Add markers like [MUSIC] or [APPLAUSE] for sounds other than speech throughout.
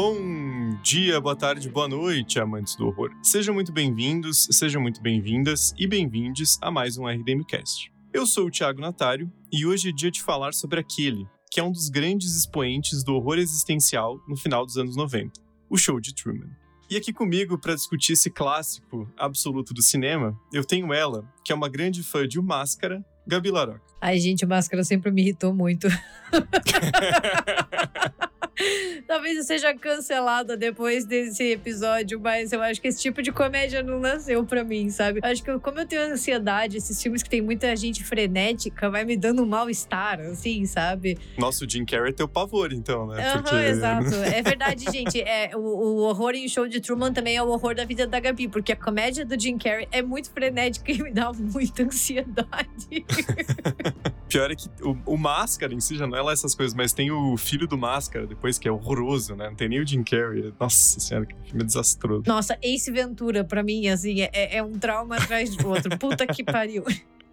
Bom dia, boa tarde, boa noite, amantes do horror. Sejam muito bem-vindos, sejam muito bem-vindas e bem-vindes a mais um RDMcast. Eu sou o Thiago Natário e hoje é dia de falar sobre aquele que é um dos grandes expoentes do horror existencial no final dos anos 90, o show de Truman. E aqui comigo para discutir esse clássico absoluto do cinema, eu tenho ela, que é uma grande fã de O Máscara, Gabi Laroca. Ai, gente, o Máscara sempre me irritou muito. [LAUGHS] [LAUGHS] Talvez eu seja cancelada depois desse episódio, mas eu acho que esse tipo de comédia não nasceu pra mim, sabe? Eu acho que como eu tenho ansiedade, esses filmes que tem muita gente frenética, vai me dando um mal-estar, assim, sabe? Nossa, o Jim Carrey é teu pavor, então, né? Uhum, Porque... exato. [LAUGHS] É verdade, gente. É, o, o horror em show de Truman também é o horror da vida da Gabi, porque a comédia do Jim Carrey é muito frenética e me dá muita ansiedade. [LAUGHS] Pior é que o, o Máscara em si já não é lá essas coisas, mas tem o filho do Máscara depois, que é horroroso, né? Não tem nem o Jim Carrey. Nossa senhora, que filme desastroso. Nossa, Ace Ventura, pra mim, assim, é, é um trauma atrás do outro. [LAUGHS] Puta que pariu.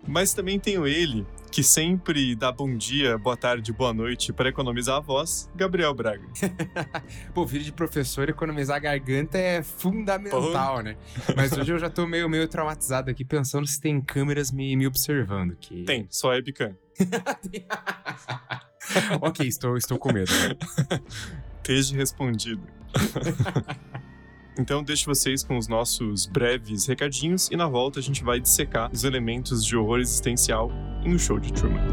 Mas também tenho ele, que sempre dá bom dia, boa tarde, boa noite para economizar a voz, Gabriel Braga. [LAUGHS] Pô, filho de professor, economizar a garganta é fundamental, Pô. né? Mas hoje eu já tô meio, meio traumatizado aqui, pensando se tem câmeras me, me observando. Que... Tem, só webcam. [LAUGHS] [LAUGHS] ok, estou, estou com medo. [LAUGHS] Esteja respondido. [LAUGHS] Então deixo vocês com os nossos breves recadinhos e na volta a gente vai dissecar os elementos de horror existencial em O Show de Truman.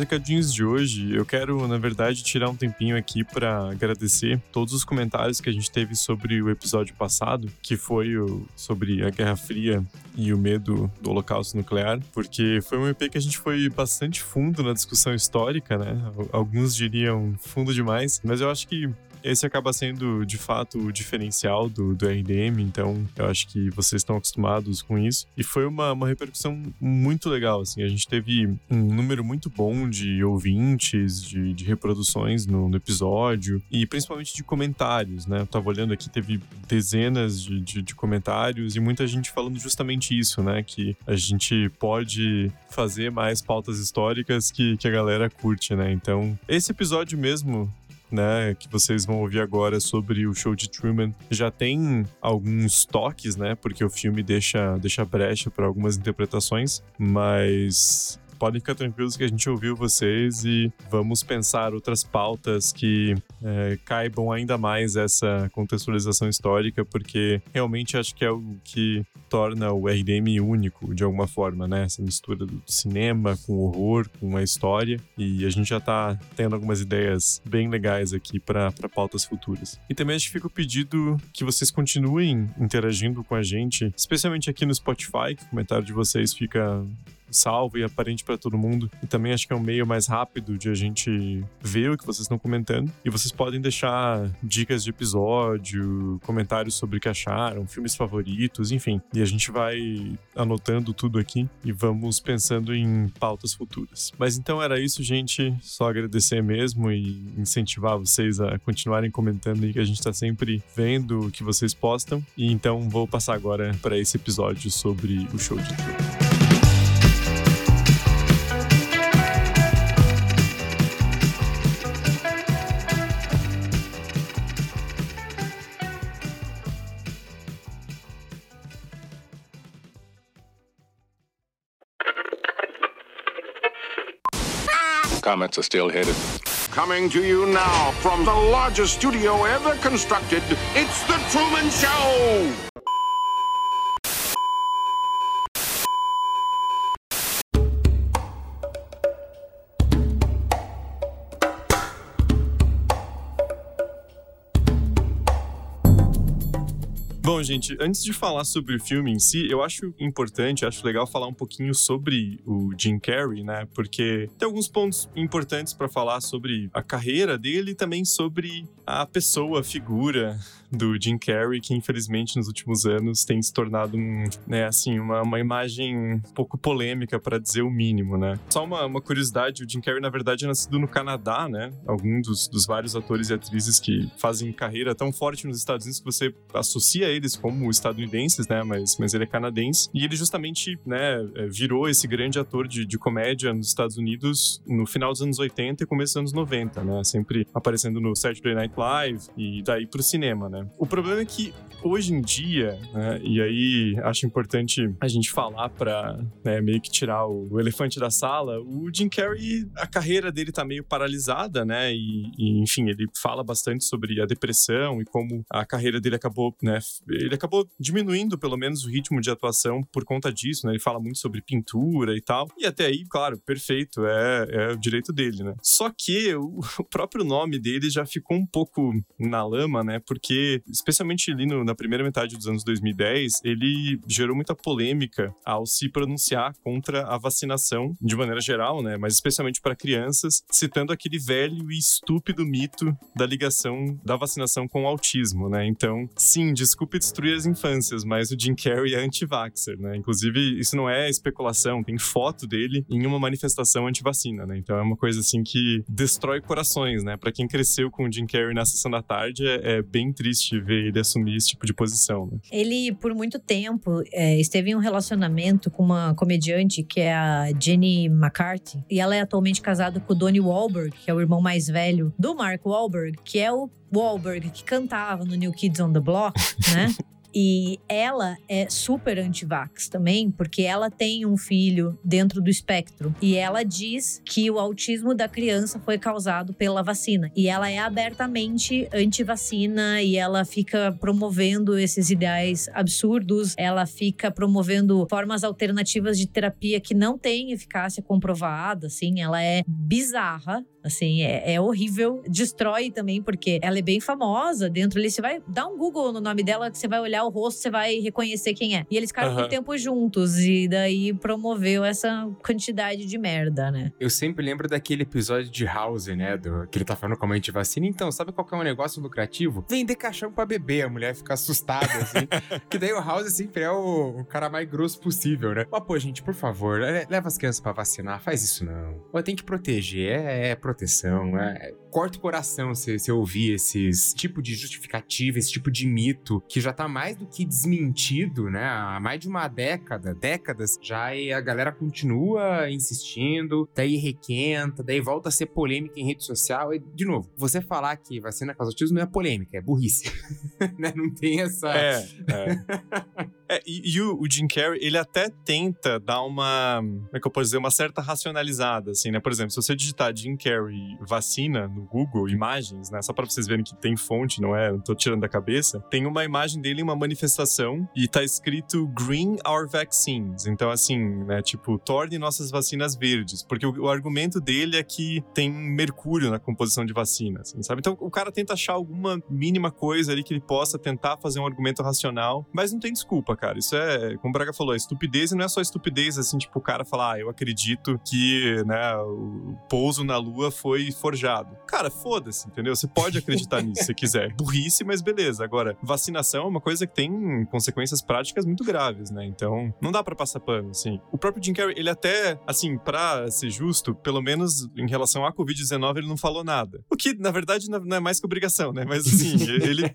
Recadinhos de hoje, eu quero, na verdade, tirar um tempinho aqui para agradecer todos os comentários que a gente teve sobre o episódio passado, que foi o, sobre a Guerra Fria e o medo do Holocausto Nuclear, porque foi um EP que a gente foi bastante fundo na discussão histórica, né? Alguns diriam fundo demais, mas eu acho que esse acaba sendo de fato o diferencial do, do RDM, então eu acho que vocês estão acostumados com isso. E foi uma, uma repercussão muito legal, assim, a gente teve um número muito bom de ouvintes, de, de reproduções no, no, episódio e principalmente de comentários, né? Eu tava olhando aqui, teve dezenas de, de, de comentários e muita gente falando justamente isso, né? Que a gente pode fazer mais pautas históricas que, que a galera curte, né? Então, esse episódio mesmo né, que vocês vão ouvir agora sobre o show de Truman, já tem alguns toques, né, porque o filme deixa, deixa brecha para algumas interpretações, mas podem ficar tranquilos que a gente ouviu vocês e vamos pensar outras pautas que é, caibam ainda mais essa contextualização histórica, porque realmente acho que é o que torna o RDM único, de alguma forma, né? Essa mistura do cinema com o horror, com a história. E a gente já tá tendo algumas ideias bem legais aqui para pautas futuras. E também acho que fica o pedido que vocês continuem interagindo com a gente, especialmente aqui no Spotify, que o comentário de vocês fica salvo e aparente para todo mundo. E também acho que é um meio mais rápido de a gente ver o que vocês estão comentando. E vocês podem deixar dicas de episódio, comentários sobre o que acharam, filmes favoritos, enfim. E a gente vai anotando tudo aqui e vamos pensando em pautas futuras. Mas então era isso, gente. Só agradecer mesmo e incentivar vocês a continuarem comentando aí que a gente está sempre vendo o que vocês postam. E então vou passar agora para esse episódio sobre o show de tudo. Are still headed. Coming to you now from the largest studio ever constructed, it's The Truman Show! Bom, gente, antes de falar sobre o filme em si, eu acho importante, acho legal falar um pouquinho sobre o Jim Carrey, né? Porque tem alguns pontos importantes para falar sobre a carreira dele e também sobre a pessoa, a figura do Jim Carrey, que infelizmente nos últimos anos tem se tornado um, né, assim, uma, uma imagem um pouco polêmica, para dizer o mínimo, né? Só uma, uma curiosidade, o Jim Carrey, na verdade, é nascido no Canadá, né? Algum dos, dos vários atores e atrizes que fazem carreira tão forte nos Estados Unidos que você associa eles como estadunidenses, né? Mas, mas ele é canadense. E ele justamente, né, é, virou esse grande ator de, de comédia nos Estados Unidos no final dos anos 80 e começo dos anos 90, né? Sempre aparecendo no Saturday Night Live e daí pro cinema, né? O problema é que hoje em dia, né, e aí acho importante a gente falar para né, meio que tirar o, o, elefante da sala, o Jim Carrey, a carreira dele tá meio paralisada, né? E, e, enfim, ele fala bastante sobre a depressão e como a carreira dele acabou, né? Ele acabou diminuindo pelo menos o ritmo de atuação por conta disso, né? Ele fala muito sobre pintura e tal. E até aí, claro, perfeito, é, é o direito dele, né? Só que o, [LAUGHS] o próprio nome dele já ficou um pouco na lama, né? Porque, especialmente ali no, na primeira metade dos anos 2010, ele gerou muita polêmica ao se pronunciar contra a vacinação de maneira geral, né? Mas especialmente para crianças, citando aquele velho e estúpido mito da ligação da vacinação com o autismo, né? Então, sim, desculpe destruir as infâncias, mas o Jim Carrey é anti-vaxxer, né? Inclusive, isso não é especulação, tem foto dele em uma manifestação anti-vacina, né? Então é uma coisa assim que destrói corações, né? Para quem cresceu com o Jim Carrey na sessão da tarde, é, é bem triste ver ele assumir esse tipo de posição, né? Ele, por muito tempo, é, esteve em um relacionamento com uma comediante que é a Jenny McCarthy. E ela é atualmente casada com o Donnie Wahlberg, que é o irmão mais velho do Mark Wahlberg, que é o Wahlberg que cantava no New Kids on the Block, né? [LAUGHS] E ela é super anti-vax também, porque ela tem um filho dentro do espectro. E ela diz que o autismo da criança foi causado pela vacina. E ela é abertamente anti-vacina e ela fica promovendo esses ideais absurdos. Ela fica promovendo formas alternativas de terapia que não têm eficácia comprovada, assim. Ela é bizarra Assim, é, é, horrível. Destrói também, porque ela é bem famosa dentro ali. Você vai dar um Google no nome dela, que você vai olhar o rosto, você vai reconhecer quem é. E eles ficaram uhum. tempo juntos. E daí promoveu essa quantidade de merda, né? Eu sempre lembro daquele episódio de House, né? Do, que ele tá falando como a gente vacina. Então, sabe qual que é um negócio lucrativo? Vender caixão pra beber. A mulher fica assustada, assim. [LAUGHS] que daí o House sempre é o, o, cara mais grosso possível, né? Mas, pô, gente, por favor, leva as crianças pra vacinar. Faz isso não. Tem que proteger. É, é proteção. É, corta o coração se você ouvir esses tipo de justificativa, esse tipo de mito que já tá mais do que desmentido, né? Há mais de uma década, décadas já e a galera continua insistindo, daí requenta, daí volta a ser polêmica em rede social. E, de novo, você falar que vacina causa autismo não é polêmica, é burrice. [LAUGHS] né? Não tem essa. É. é. [LAUGHS] É, e, e o, o, Jim Carrey, ele até tenta dar uma, como é que eu posso dizer, uma certa racionalizada, assim, né? Por exemplo, se você digitar Jim Carrey vacina no Google, imagens, né? Só pra vocês verem que tem fonte, não é? Não tô tirando da cabeça. Tem uma imagem dele em uma manifestação e tá escrito Green Our Vaccines. Então, assim, né? Tipo, torne nossas vacinas verdes. Porque o, o argumento dele é que tem mercúrio na composição de vacinas, assim, sabe? Então, o cara tenta achar alguma mínima coisa ali que ele possa tentar fazer um argumento racional, mas não tem desculpa, cara. Isso é, como o Braga falou, é estupidez e não é só estupidez, assim, tipo, o cara falar, ah, eu acredito que, né, o pouso na lua foi forjado. Cara, foda-se, entendeu? Você pode acreditar nisso se quiser. [LAUGHS] Burrice, mas beleza. Agora, vacinação é uma coisa que tem consequências práticas muito graves, né? Então, não dá para passar pano, assim. O próprio Jim Carrey, ele até, assim, pra ser justo, pelo menos em relação à Covid-19, ele não falou nada. O que, na verdade, não é mais que obrigação, né? Mas, assim, [LAUGHS] ele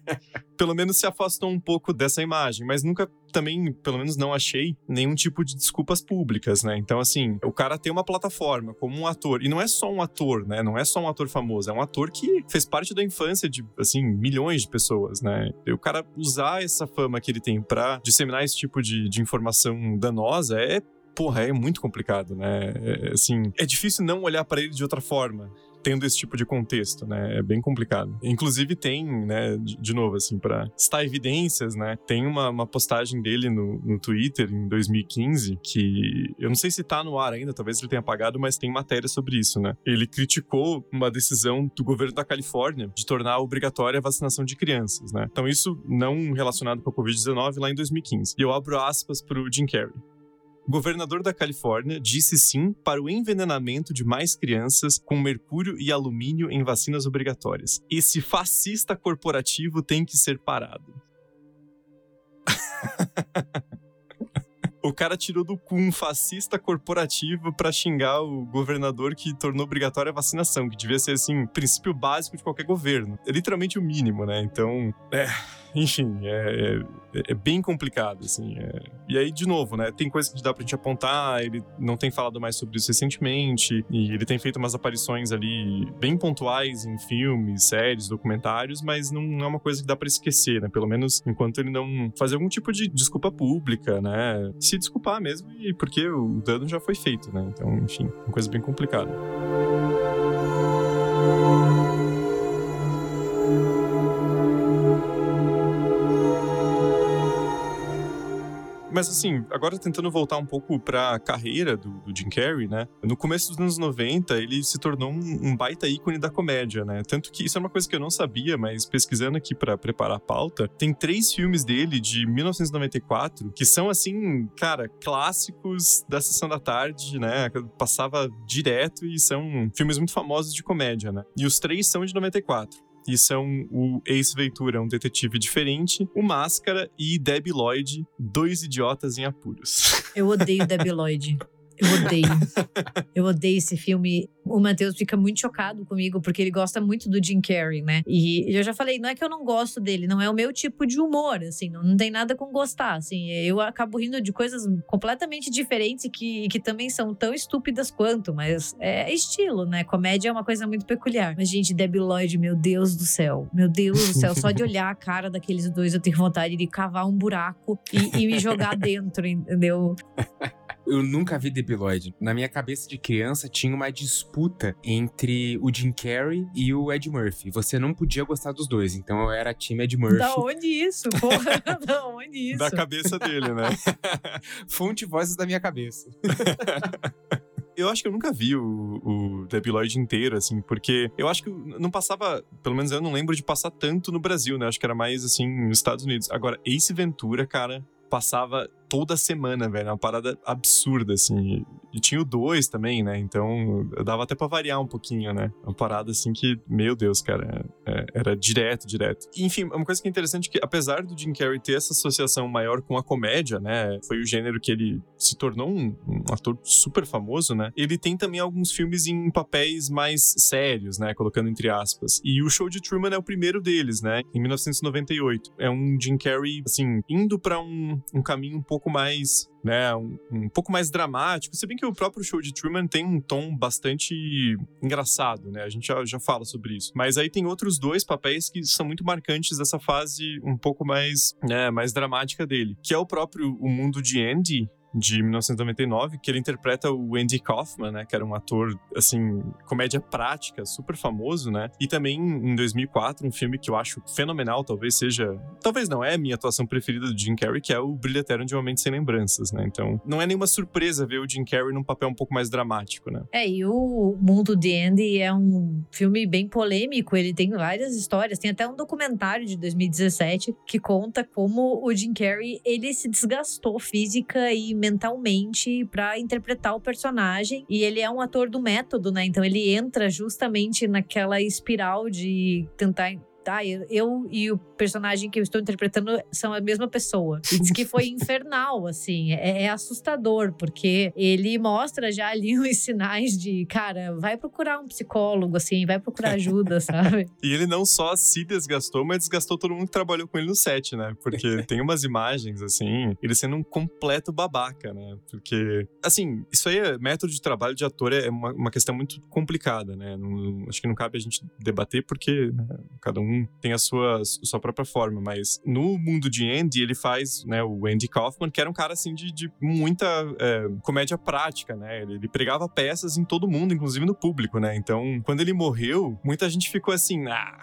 pelo menos se afastou um pouco dessa imagem, mas nunca também, pelo menos não achei nenhum tipo de desculpas públicas, né? Então, assim, o cara tem uma plataforma como um ator, e não é só um ator, né? Não é só um ator famoso, é um ator que fez parte da infância de, assim, milhões de pessoas, né? E o cara usar essa fama que ele tem pra disseminar esse tipo de, de informação danosa é porra, é muito complicado, né? É, assim, é difícil não olhar para ele de outra forma tendo esse tipo de contexto, né? É bem complicado. Inclusive tem, né, de, novo, assim, para citar evidências, né? Tem uma, uma postagem dele no, no Twitter em 2015 que eu não sei se tá no ar ainda, talvez ele tenha apagado, mas tem matéria sobre isso, né? Ele criticou uma decisão do governo da Califórnia de tornar obrigatória a vacinação de crianças, né? Então isso não relacionado com a Covid-19 lá em 2015. E eu abro aspas pro Jim Carrey. Governador da Califórnia disse sim para o envenenamento de mais crianças com mercúrio e alumínio em vacinas obrigatórias. Esse fascista corporativo tem que ser parado. [LAUGHS] o cara tirou do cu um fascista corporativo para xingar o governador que tornou obrigatória a vacinação, que devia ser, assim, princípio básico de qualquer governo. É literalmente o mínimo, né? Então, é enfim, é, é, é, bem complicado, assim. É... E aí, de novo, né, tem coisa que dá pra gente apontar, ele não tem falado mais sobre isso recentemente, e ele tem feito umas aparições ali bem pontuais em filmes, séries, documentários, mas não é uma coisa que dá para esquecer, né? Pelo menos enquanto ele não fazer algum tipo de desculpa pública, né? Se desculpar mesmo, e porque o dano já foi feito, né? Então, enfim, uma coisa bem complicada. Mas assim, agora tentando voltar um pouco pra carreira do, do, Jim Carrey, né? No começo dos anos 90, ele se tornou um, um, baita ícone da comédia, né? Tanto que isso é uma coisa que eu não sabia, mas pesquisando aqui para preparar a pauta, tem três filmes dele de 1994 que são assim, cara, clássicos da sessão da tarde, né? Passava direto e são filmes muito famosos de comédia, né? E os três são de 94 e são o Ace Ventura, um detetive diferente, o Máscara e Debbie Lloyd, dois idiotas em apuros. Eu odeio Debbie Lloyd. [LAUGHS] Eu odeio. eu odeio esse filme. O Matheus fica muito chocado comigo, porque ele gosta muito do Jim Carrey, né? E eu já falei, não é que eu não gosto dele, não é o meu tipo de humor, assim, não, não tem nada com gostar, assim. Eu acabo rindo de coisas completamente diferentes que, que também são tão estúpidas quanto, mas é estilo, né? Comédia é uma coisa muito peculiar. Mas, gente, Debbie Lloyd, meu Deus do céu. Meu Deus do céu, só de [LAUGHS] olhar a cara daqueles dois, eu tenho vontade de cavar um buraco e, e me jogar dentro, entendeu? Eu nunca vi Debbie Lloyd. Na minha cabeça de criança tinha uma disputa entre o Jim Carrey e o Ed Murphy. Você não podia gostar dos dois, então eu era time Ed Murphy. Da onde isso? Porra, [LAUGHS] da onde isso? Da cabeça dele, né? [LAUGHS] Fonte vozes da minha cabeça. [LAUGHS] eu acho que eu nunca vi o, o Debbie Lloyd inteiro, assim, porque eu acho que não passava, pelo menos eu não lembro de passar tanto no Brasil, né? Acho que era mais, assim, nos Estados Unidos. Agora, Ace Ventura, cara, passava toda semana, velho. É uma parada absurda, assim. E tinha o 2 também, né? Então dava até pra variar um pouquinho, né? Uma parada assim que, meu Deus, cara, é, era direto, direto. enfim, uma coisa que é interessante é que, apesar do Jim Carrey ter essa associação maior com a comédia, né? Foi o gênero que ele se tornou um, um ator super famoso, né? Ele tem também alguns filmes em papéis mais sérios, né? Colocando entre aspas. E o Show de Truman é o primeiro deles, né? Em 1998. É um Jim Carrey, assim, indo para um, um caminho um pouco pouco mais né, um, um, pouco mais dramático, se bem que o próprio show de Truman tem um tom bastante engraçado, né? A gente já, já fala sobre isso. Mas aí tem outros dois papéis que são muito marcantes dessa fase um pouco mais, né, mais dramática dele, que é o próprio O Mundo de Andy, de 1999, que ele interpreta o Andy Kaufman, né, que era um ator, assim, comédia prática, super famoso, né? E também em 2004, um filme que eu acho fenomenal, talvez seja, talvez não é a minha atuação preferida do Jim Carrey, que é o Brilho Eterno de uma Mente Sem Lembranças, né? Então, não é nenhuma surpresa ver o Jim Carrey num papel um pouco mais dramático, né? É, e o Mundo de Andy é um filme bem polêmico, ele tem várias histórias, tem até um documentário de 2017 que conta como o Jim Carrey, ele se desgastou física e mentalmente para interpretar o personagem. E ele é um ator do método, né? Então ele entra justamente naquela espiral de tentar tá? Eu, eu, e o personagem que eu estou interpretando são a mesma pessoa. E [LAUGHS] diz que foi infernal, assim. É, é, assustador, porque ele mostra já ali [LAUGHS] uns sinais de, cara, vai procurar um psicólogo, assim, vai procurar ajuda, [LAUGHS] sabe? e ele não só se desgastou, mas desgastou todo mundo que trabalhou com ele no set, né? Porque tem umas imagens, assim, ele sendo um completo babaca, né? Porque, assim, isso aí é método de trabalho de ator é uma, uma questão muito complicada, né? Não, acho que não cabe a gente debater porque né, cada um tem a sua, sua própria forma, mas no mundo de Andy, ele faz, né, o Andy Kaufman, que era um cara, assim, de, de muita é, comédia prática, né? Ele, ele pregava peças em todo mundo, inclusive no público, né? Então, quando ele morreu, muita gente ficou assim, ah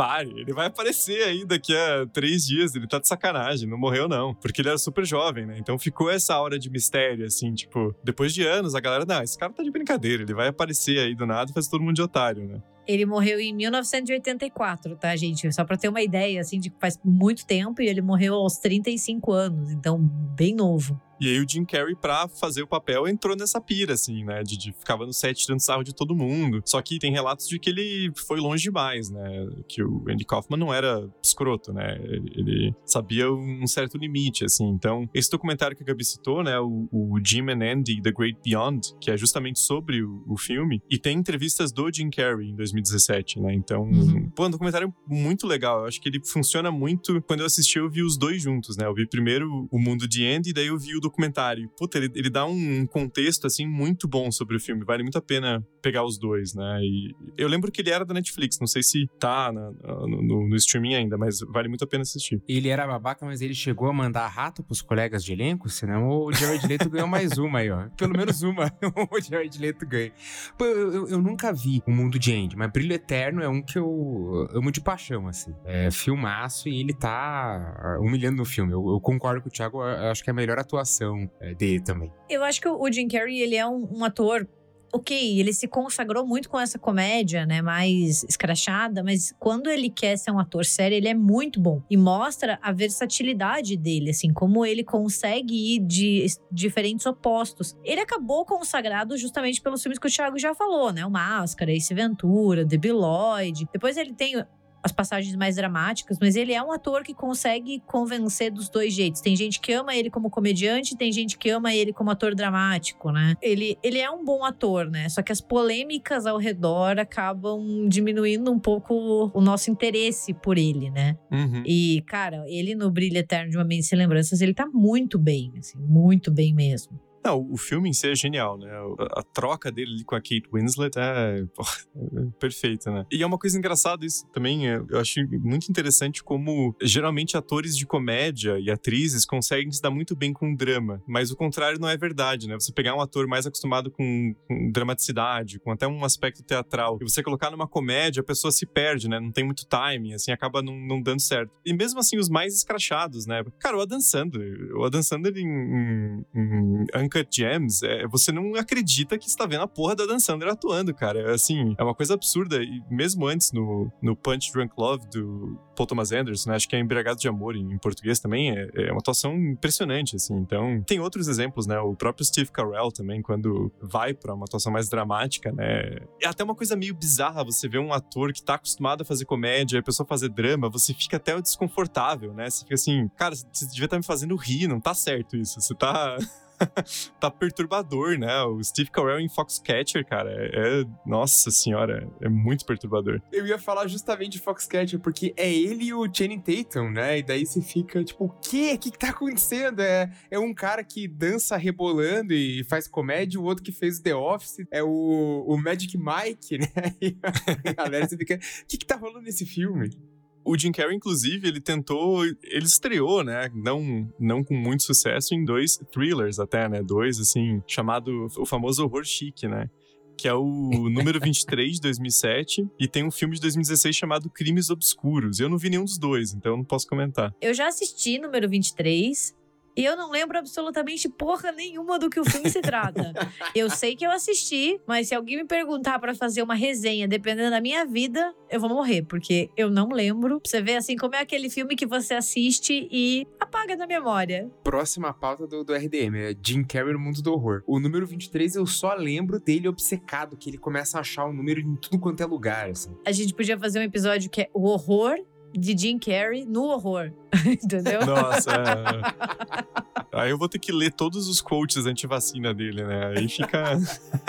pare, ele vai aparecer aí daqui a três dias, ele tá de sacanagem, não morreu não, porque ele era super jovem, né? Então ficou essa hora de mistério, assim, tipo, depois de anos, a galera, não, esse cara tá de brincadeira, ele vai aparecer aí do nada e faz todo mundo de otário, né? Ele morreu em 1984, tá, gente? Só pra ter uma ideia, assim, de que faz muito tempo e ele morreu aos 35 anos, então bem novo. E aí o Jim Carrey, pra fazer o papel, entrou nessa pira, assim, né? De, de ficava no set tirando sarro de todo mundo. Só que tem relatos de que ele foi longe demais, né? Que o Andy Kaufman não era escroto, né? Ele, ele sabia um certo limite, assim. Então, esse documentário que a Gabi citou, né? O, o Jim and Andy, The Great Beyond, que é justamente sobre o, o filme, e tem entrevistas do Jim Carrey em 2017, né? Então, uhum. pô, é um documentário muito legal. Eu acho que ele funciona muito. Quando eu assisti, eu vi os dois juntos, né? Eu vi primeiro o mundo de Andy, e daí eu vi o documentário. Puta, ele, ele dá um contexto, assim, muito bom sobre o filme. Vale muito a pena pegar os dois, né? E eu lembro que ele era da Netflix, não sei se tá na, no, no, no, streaming ainda, mas vale muito a pena assistir. Ele era babaca, mas ele chegou a mandar rato pros colegas de elenco, senão o Jared Leto ganhou mais uma aí, ó. Pelo menos uma [LAUGHS] o Jared Leto ganha. Pô, eu, eu, eu, nunca vi o mundo de Andy, mas Brilho Eterno é um que eu amo de paixão, assim. É filmaço e ele tá humilhando no filme. Eu, eu concordo com o Thiago, acho que é a melhor atuação é, dele também. Eu acho que o Jim Carrey, ele é um, um ator ok, ele se consagrou muito com essa comédia, né, mais escrachada, mas quando ele quer ser um ator sério, ele é muito bom e mostra a versatilidade dele, assim, como ele consegue ir de diferentes opostos. Ele acabou consagrado justamente pelos filmes que o Thiago já falou, né, o Máscara, Ace Ventura, The Lloyd. Depois ele tem as passagens mais dramáticas, mas ele é um ator que consegue convencer dos dois jeitos. Tem gente que ama ele como comediante, tem gente que ama ele como ator dramático, né? Ele, ele é um bom ator, né? Só que as polêmicas ao redor acabam diminuindo um pouco o nosso interesse por ele, né? Uhum. E, cara, ele no Brilho Eterno de uma Mente Sem Lembranças, ele tá muito bem, assim, muito bem mesmo. Não, o filme em si é genial, né? A, troca dele com a Kate Winslet é, [LAUGHS] é perfeita, né? E é uma coisa engraçada isso também, é, eu acho muito interessante como geralmente atores de comédia e atrizes conseguem se dar muito bem com drama, mas o contrário não é verdade, né? Você pegar um ator mais acostumado com, com dramaticidade, com até um aspecto teatral, e você colocar numa comédia, a pessoa se perde, né? Não tem muito timing, assim, acaba não, não dando certo. E mesmo assim, os mais escrachados, né? Cara, o Adam Sandler, o Adam Sandler em, em, em Uncut Gems, é, você não acredita que está vendo a porra da Dan Sandler atuando, cara. Assim, é uma coisa absurda. E mesmo antes, no, no Punch Drunk Love do Paul Thomas Anderson, né, acho que é Embriagado de Amor em, em português também, é, é, uma atuação impressionante, assim. Então, tem outros exemplos, né? O próprio Steve Carell também, quando vai para uma atuação mais dramática, né? É até uma coisa meio bizarra você ver um ator que tá acostumado a fazer comédia, a pessoa fazer drama, você fica até desconfortável, né? Você fica assim, cara, você devia estar tá me fazendo rir, não tá certo isso. Você tá. [LAUGHS] tá perturbador, né? O Steve Carell em Foxcatcher, cara, é, é, Nossa senhora, é muito perturbador. Eu ia falar justamente de Foxcatcher, porque é ele e o Channing Tatum, né? E daí você fica tipo, o quê? O que, que tá acontecendo? É, é um cara que dança rebolando e faz comédia, o outro que fez The Office é o, o Magic Mike, [LAUGHS] né? E a galera, você fica, o que, que tá rolando nesse filme? O Jim Carrey, inclusive, ele tentou. Ele estreou, né? Não, não com muito sucesso, em dois thrillers até, né? Dois, assim, chamado o famoso horror chique, né? que é o [LAUGHS] número 23 de 2007, e tem um filme de 2016 chamado Crimes Obscuros. Eu não vi nenhum dos dois, então não posso comentar. Eu já assisti número 23, e eu não lembro absolutamente porra nenhuma do que o filme se trata. [LAUGHS] eu sei que eu assisti, mas se alguém me perguntar para fazer uma resenha, dependendo da minha vida, eu vou morrer, porque eu não lembro. Você vê assim como é aquele filme que você assiste e apaga da memória. Próxima pauta do, do RDM é Jim Carrey no mundo do horror. O número 23 eu só lembro dele obcecado, que ele começa a achar o número em tudo quanto é lugar, assim. A gente podia fazer um episódio que é o horror de Jim Carrey no horror. [LAUGHS] Entendeu? Nossa. É... [LAUGHS] Aí eu vou ter que ler todos os quotes anti-vacina dele, né? Aí fica.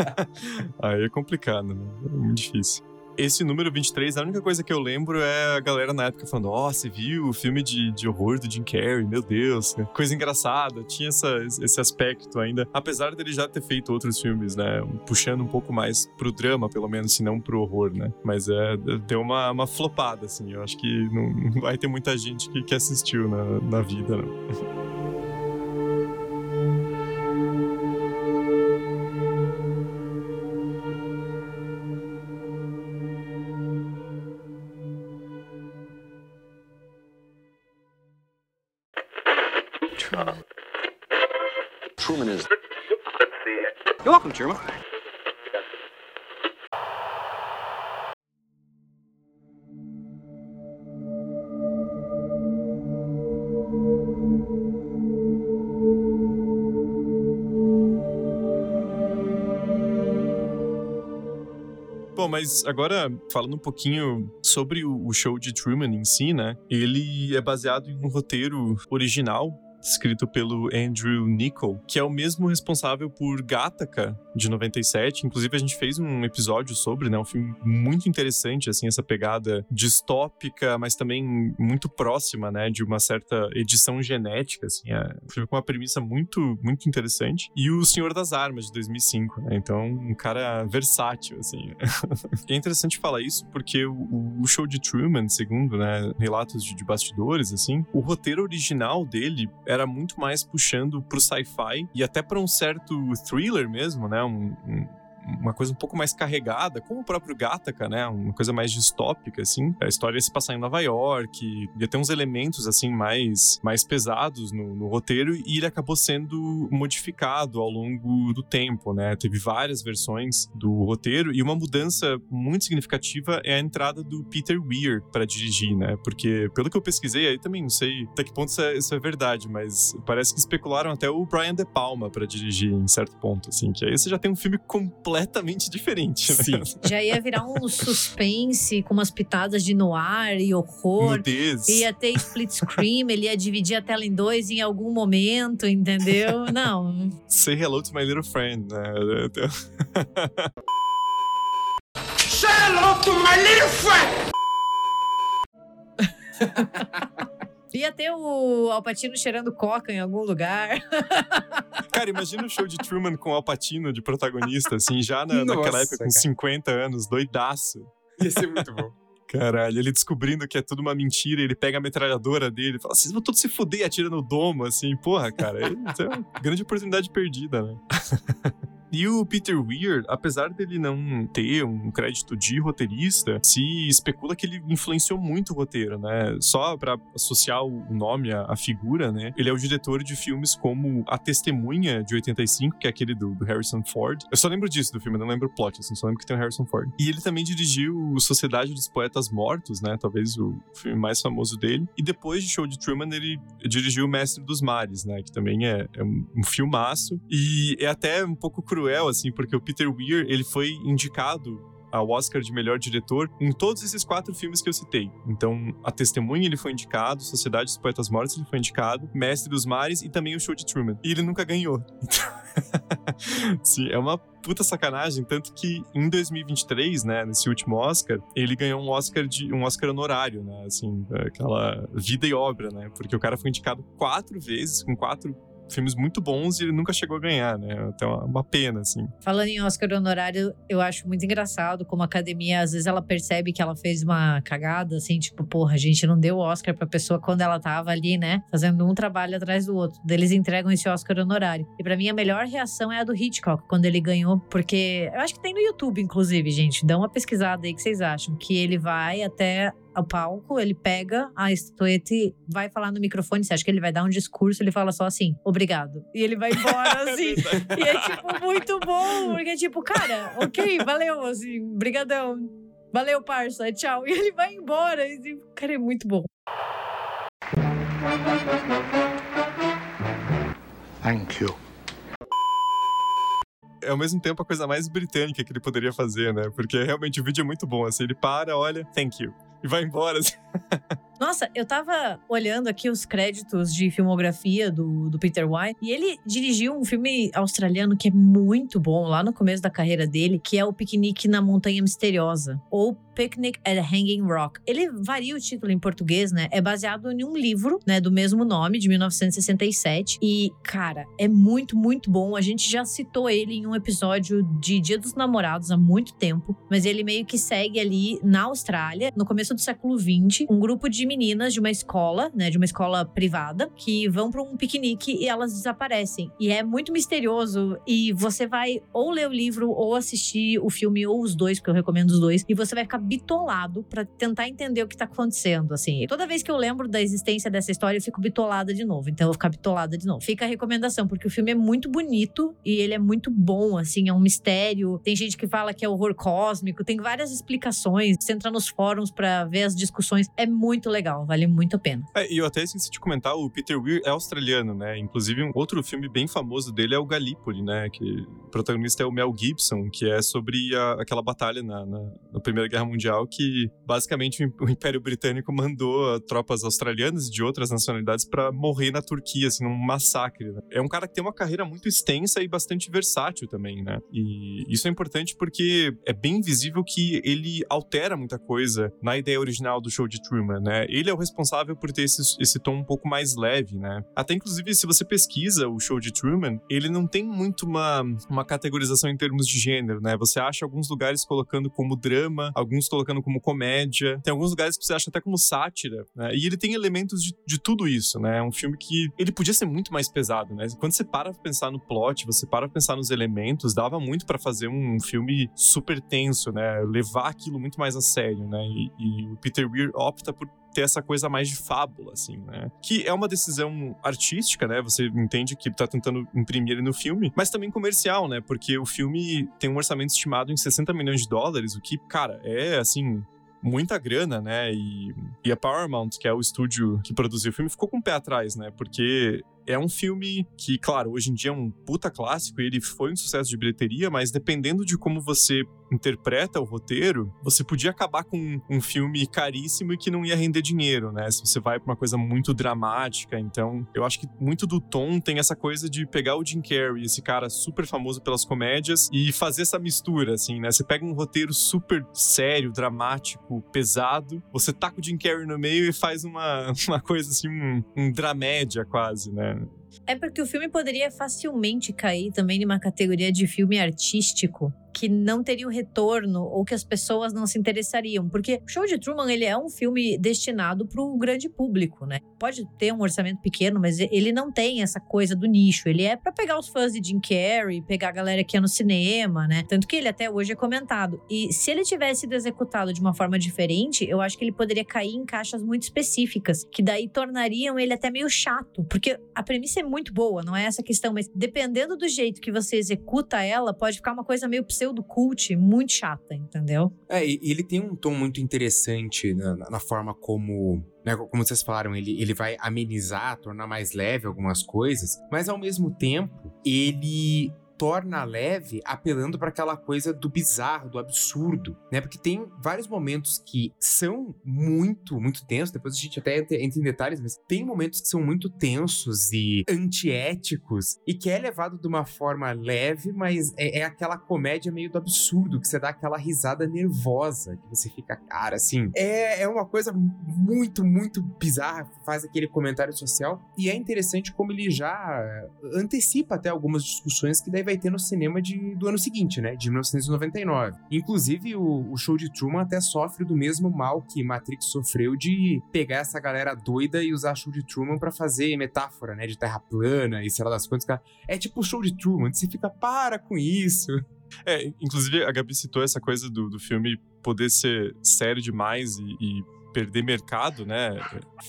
[LAUGHS] Aí é complicado, né? É muito difícil esse número 23, a única coisa que eu lembro é a galera na época falando: Ó, oh, você viu o filme de, de horror do Jim Carrey? Meu Deus, coisa engraçada. Tinha essa, esse aspecto ainda, apesar dele já ter feito outros filmes, né? Puxando um pouco mais pro drama, pelo menos, se não pro horror, né? Mas é, deu uma, uma flopada, assim. Eu acho que não, vai ter muita gente que, que assistiu na, na vida, não. [LAUGHS] welcome, Chairman. Bom, mas agora falando um pouquinho sobre o show de Truman em si, né? Ele é baseado em um roteiro original escrito pelo Andrew Niccol, que é o mesmo responsável por Gattaca, de 97. Inclusive, a gente fez um episódio sobre, né? Um filme muito interessante, assim, essa pegada distópica, mas também muito próxima, né? De uma certa edição genética, assim. É um filme com uma premissa muito, muito interessante. E O Senhor das Armas, de 2005, né? Então, um cara versátil, assim. [LAUGHS] é interessante falar isso porque o, o show de Truman, segundo, né? Relatos de, de bastidores, assim, o roteiro original dele era muito mais puxando pro sci-fi e até para um certo thriller mesmo, né? Um, um, uma coisa um pouco mais carregada, como o próprio Gattaca, né? Uma coisa mais distópica, assim. A história ia se passar em Nova York, ia ter uns elementos, assim, mais, mais pesados no, no roteiro, e ele acabou sendo modificado ao longo do tempo, né? Teve várias versões do roteiro, e uma mudança muito significativa é a entrada do Peter Weir para dirigir, né? Porque, pelo que eu pesquisei, aí também não sei até que ponto isso é, isso é verdade, mas parece que especularam até o Brian De Palma para dirigir em certo ponto, assim, que aí você já tem um filme completo completamente diferente. Né? Sim. Já ia virar um suspense com umas pitadas de noir e horror. Nudez. Ia ter split screen, ele ia dividir a tela em dois em algum momento, entendeu? [LAUGHS] Não. Say hello to my little friend, né? Say hello to my little friend! [LAUGHS] Ia ter o Alpatino cheirando coca em algum lugar. [LAUGHS] Cara, imagina o show de Truman com o Alpatino de protagonista, assim, já na, naquela Nossa, época, com cara. 50 anos, doidaço. Ia ser muito bom. Caralho, ele descobrindo que é tudo uma mentira, ele pega a metralhadora dele e fala: vocês vão todos se fuder e atira no domo, assim, porra, cara. Isso é uma grande oportunidade perdida, né? [LAUGHS] E o Peter Weir, apesar dele não ter um crédito de roteirista, se especula que ele influenciou muito o roteiro, né? Só pra associar o nome à, figura, né? Ele é o diretor de filmes como A Testemunha, de 85, que é aquele do, do Harrison Ford. Eu só lembro disso do filme, não lembro o plot, assim, só lembro que tem o Harrison Ford. E ele também dirigiu Sociedade dos Poetas Mortos, né? Talvez o filme mais famoso dele. E depois de Show de Truman, ele dirigiu O Mestre dos Mares, né? Que também é, é um, um filmaço. E é até um pouco cruel, assim, porque o Peter Weir, ele foi indicado ao Oscar de melhor diretor em todos esses quatro filmes que eu citei. Então, A Testemunha ele foi indicado, Sociedade dos Poetas Mortos ele foi indicado, Mestre dos Mares e também o Show de Truman. E ele nunca ganhou. [LAUGHS] Então, [LAUGHS] sim, é uma puta sacanagem, tanto que em 2023, né, nesse último Oscar, ele ganhou um Oscar de um Oscar honorário, né, assim, aquela vida e obra, né? Porque o cara foi indicado quatro vezes com quatro filmes muito bons e ele nunca chegou a ganhar, né? Até uma, uma pena, assim. Falando em Oscar honorário, eu acho muito engraçado como a academia, às vezes, ela percebe que ela fez uma cagada, assim, tipo, porra, a gente não deu Oscar pra pessoa quando ela tava ali, né? Fazendo um trabalho atrás do outro. Eles entregam esse Oscar honorário. E pra mim, a melhor reação é a do Hitchcock, quando ele ganhou, porque eu acho que tem no YouTube, inclusive, gente. Dá uma pesquisada aí que vocês acham. Que ele vai até ao palco, ele pega a estatueta e vai falar no microfone. Você acha que ele vai dar um discurso? Ele fala só assim, obrigado. E ele vai embora [LAUGHS] assim. e é, tipo, muito bom. Porque, tipo, cara, ok, valeu, assim, brigadão. Valeu, parça, tchau. E ele vai embora. E, assim, cara, é muito bom. Thank you. É ao mesmo tempo a coisa mais britânica que ele poderia fazer, né? Porque realmente o vídeo é muito bom, assim, ele para, olha, thank you. E vai embora, assim. [LAUGHS] Nossa, eu tava olhando aqui os créditos de filmografia do, do Peter White e ele dirigiu um filme australiano que é muito bom lá no começo da carreira dele, que é o Piquenique na Montanha Misteriosa, ou Picnic at Hanging Rock. Ele varia o título em português, né? É baseado em um livro, né, do mesmo nome, de 1967. E, cara, é muito, muito bom. A gente já citou ele em um episódio de Dia dos Namorados há muito tempo, mas ele meio que segue ali na Austrália, no começo do século XX, um grupo de meninas de uma escola, né, de uma escola privada, que vão para um piquenique e elas desaparecem. E é muito misterioso e você vai ou ler o livro ou assistir o filme ou os dois, porque eu recomendo os dois, e você vai ficar bitolado para tentar entender o que tá acontecendo, assim. Toda vez que eu lembro da existência dessa história, eu fico bitolada de novo. Então eu vou ficar bitolada de novo. Fica a recomendação, porque o filme é muito bonito e ele é muito bom, assim, é um mistério. Tem gente que fala que é horror cósmico, tem várias explicações. Você entra nos fóruns para ver as discussões. É muito legal, vale muito a pena. É, e eu até esqueci de comentar, o Peter Weir é australiano, né? Inclusive, um outro filme bem famoso dele é o Gallipoli, né? Que o protagonista é o Mel Gibson, que é sobre a, aquela batalha na, na, na, Primeira Guerra Mundial que basicamente o Império Britânico mandou tropas australianas e de outras nacionalidades para morrer na Turquia, assim, num massacre. Né? É um cara que tem uma carreira muito extensa e bastante versátil também, né? E isso é importante porque é bem visível que ele altera muita coisa na ideia original do show de Truman, né? Ele é o responsável por ter esse, esse tom um pouco mais leve, né? Até inclusive, se você pesquisa o show de Truman, ele não tem muito uma, uma categorização em termos de gênero, né? Você acha alguns lugares colocando como drama, alguns colocando como comédia, tem alguns lugares que você acha até como sátira, né? E ele tem elementos de, de tudo isso, né? É um filme que ele podia ser muito mais pesado, né? Quando você para pra pensar no plot, você para pra pensar nos elementos, dava muito para fazer um filme super tenso, né? Levar aquilo muito mais a sério, né? E, e o Peter Weir opta por ter essa coisa mais de fábula, assim, né? Que é uma decisão artística, né? Você entende que tá tentando imprimir ele no filme, mas também comercial, né? Porque o filme tem um orçamento estimado em 60 milhões de dólares, o que, cara, é, assim, muita grana, né? E, e a Paramount, que é o estúdio que produziu o filme, ficou com o pé atrás, né? Porque é um filme que, claro, hoje em dia é um puta clássico e ele foi um sucesso de bilheteria, mas dependendo de como você interpreta o roteiro, você podia acabar com um filme caríssimo e que não ia render dinheiro, né? Se você vai pra uma coisa muito dramática. Então, eu acho que muito do tom tem essa coisa de pegar o Jim Carrey, esse cara super famoso pelas comédias, e fazer essa mistura, assim, né? Você pega um roteiro super sério, dramático, pesado, você taca o Jim Carrey no meio e faz uma, [LAUGHS] uma coisa assim, um, um dramédia quase, né? É porque o filme poderia facilmente cair também numa categoria de filme artístico que não teria o retorno ou que as pessoas não se interessariam, porque Show de Truman ele é um filme destinado para o grande público, né? Pode ter um orçamento pequeno, mas ele não tem essa coisa do nicho. Ele é para pegar os fãs de Jim Carrey, pegar a galera que é no cinema, né? Tanto que ele até hoje é comentado. E se ele tivesse sido executado de uma forma diferente, eu acho que ele poderia cair em caixas muito específicas, que daí tornariam ele até meio chato, porque a premissa é muito boa, não é essa questão, mas dependendo do jeito que você executa ela, pode ficar uma coisa meio pseudo cult muito chata, entendeu? É, e ele tem um tom muito interessante na, na forma como né, como vocês falaram, ele, ele vai amenizar, tornar mais leve algumas coisas, mas ao mesmo tempo, ele torna leve apelando para aquela coisa do bizarro, do absurdo, né? Porque tem vários momentos que são muito, muito tensos, depois a gente até entra em detalhes, mas tem momentos que são muito tensos e antiéticos e que é levado de uma forma leve, mas é, é aquela comédia meio do absurdo, que você dá aquela risada nervosa, que você fica, cara, assim, é, é uma coisa muito, muito bizarra, faz aquele comentário social e é interessante como ele já antecipa até algumas discussões que daí vai vai ter no cinema de, do ano seguinte, né? De 1999. Inclusive, o, o, show de Truman até sofre do mesmo mal que Matrix sofreu de pegar essa galera doida e usar show de Truman para fazer metáfora, né? De terra plana e sei lá das coisas. É tipo o show de Truman, você fica, para com isso. [LAUGHS] É, inclusive a Gabi citou essa coisa do, do filme poder ser sério demais e, e perder mercado, né?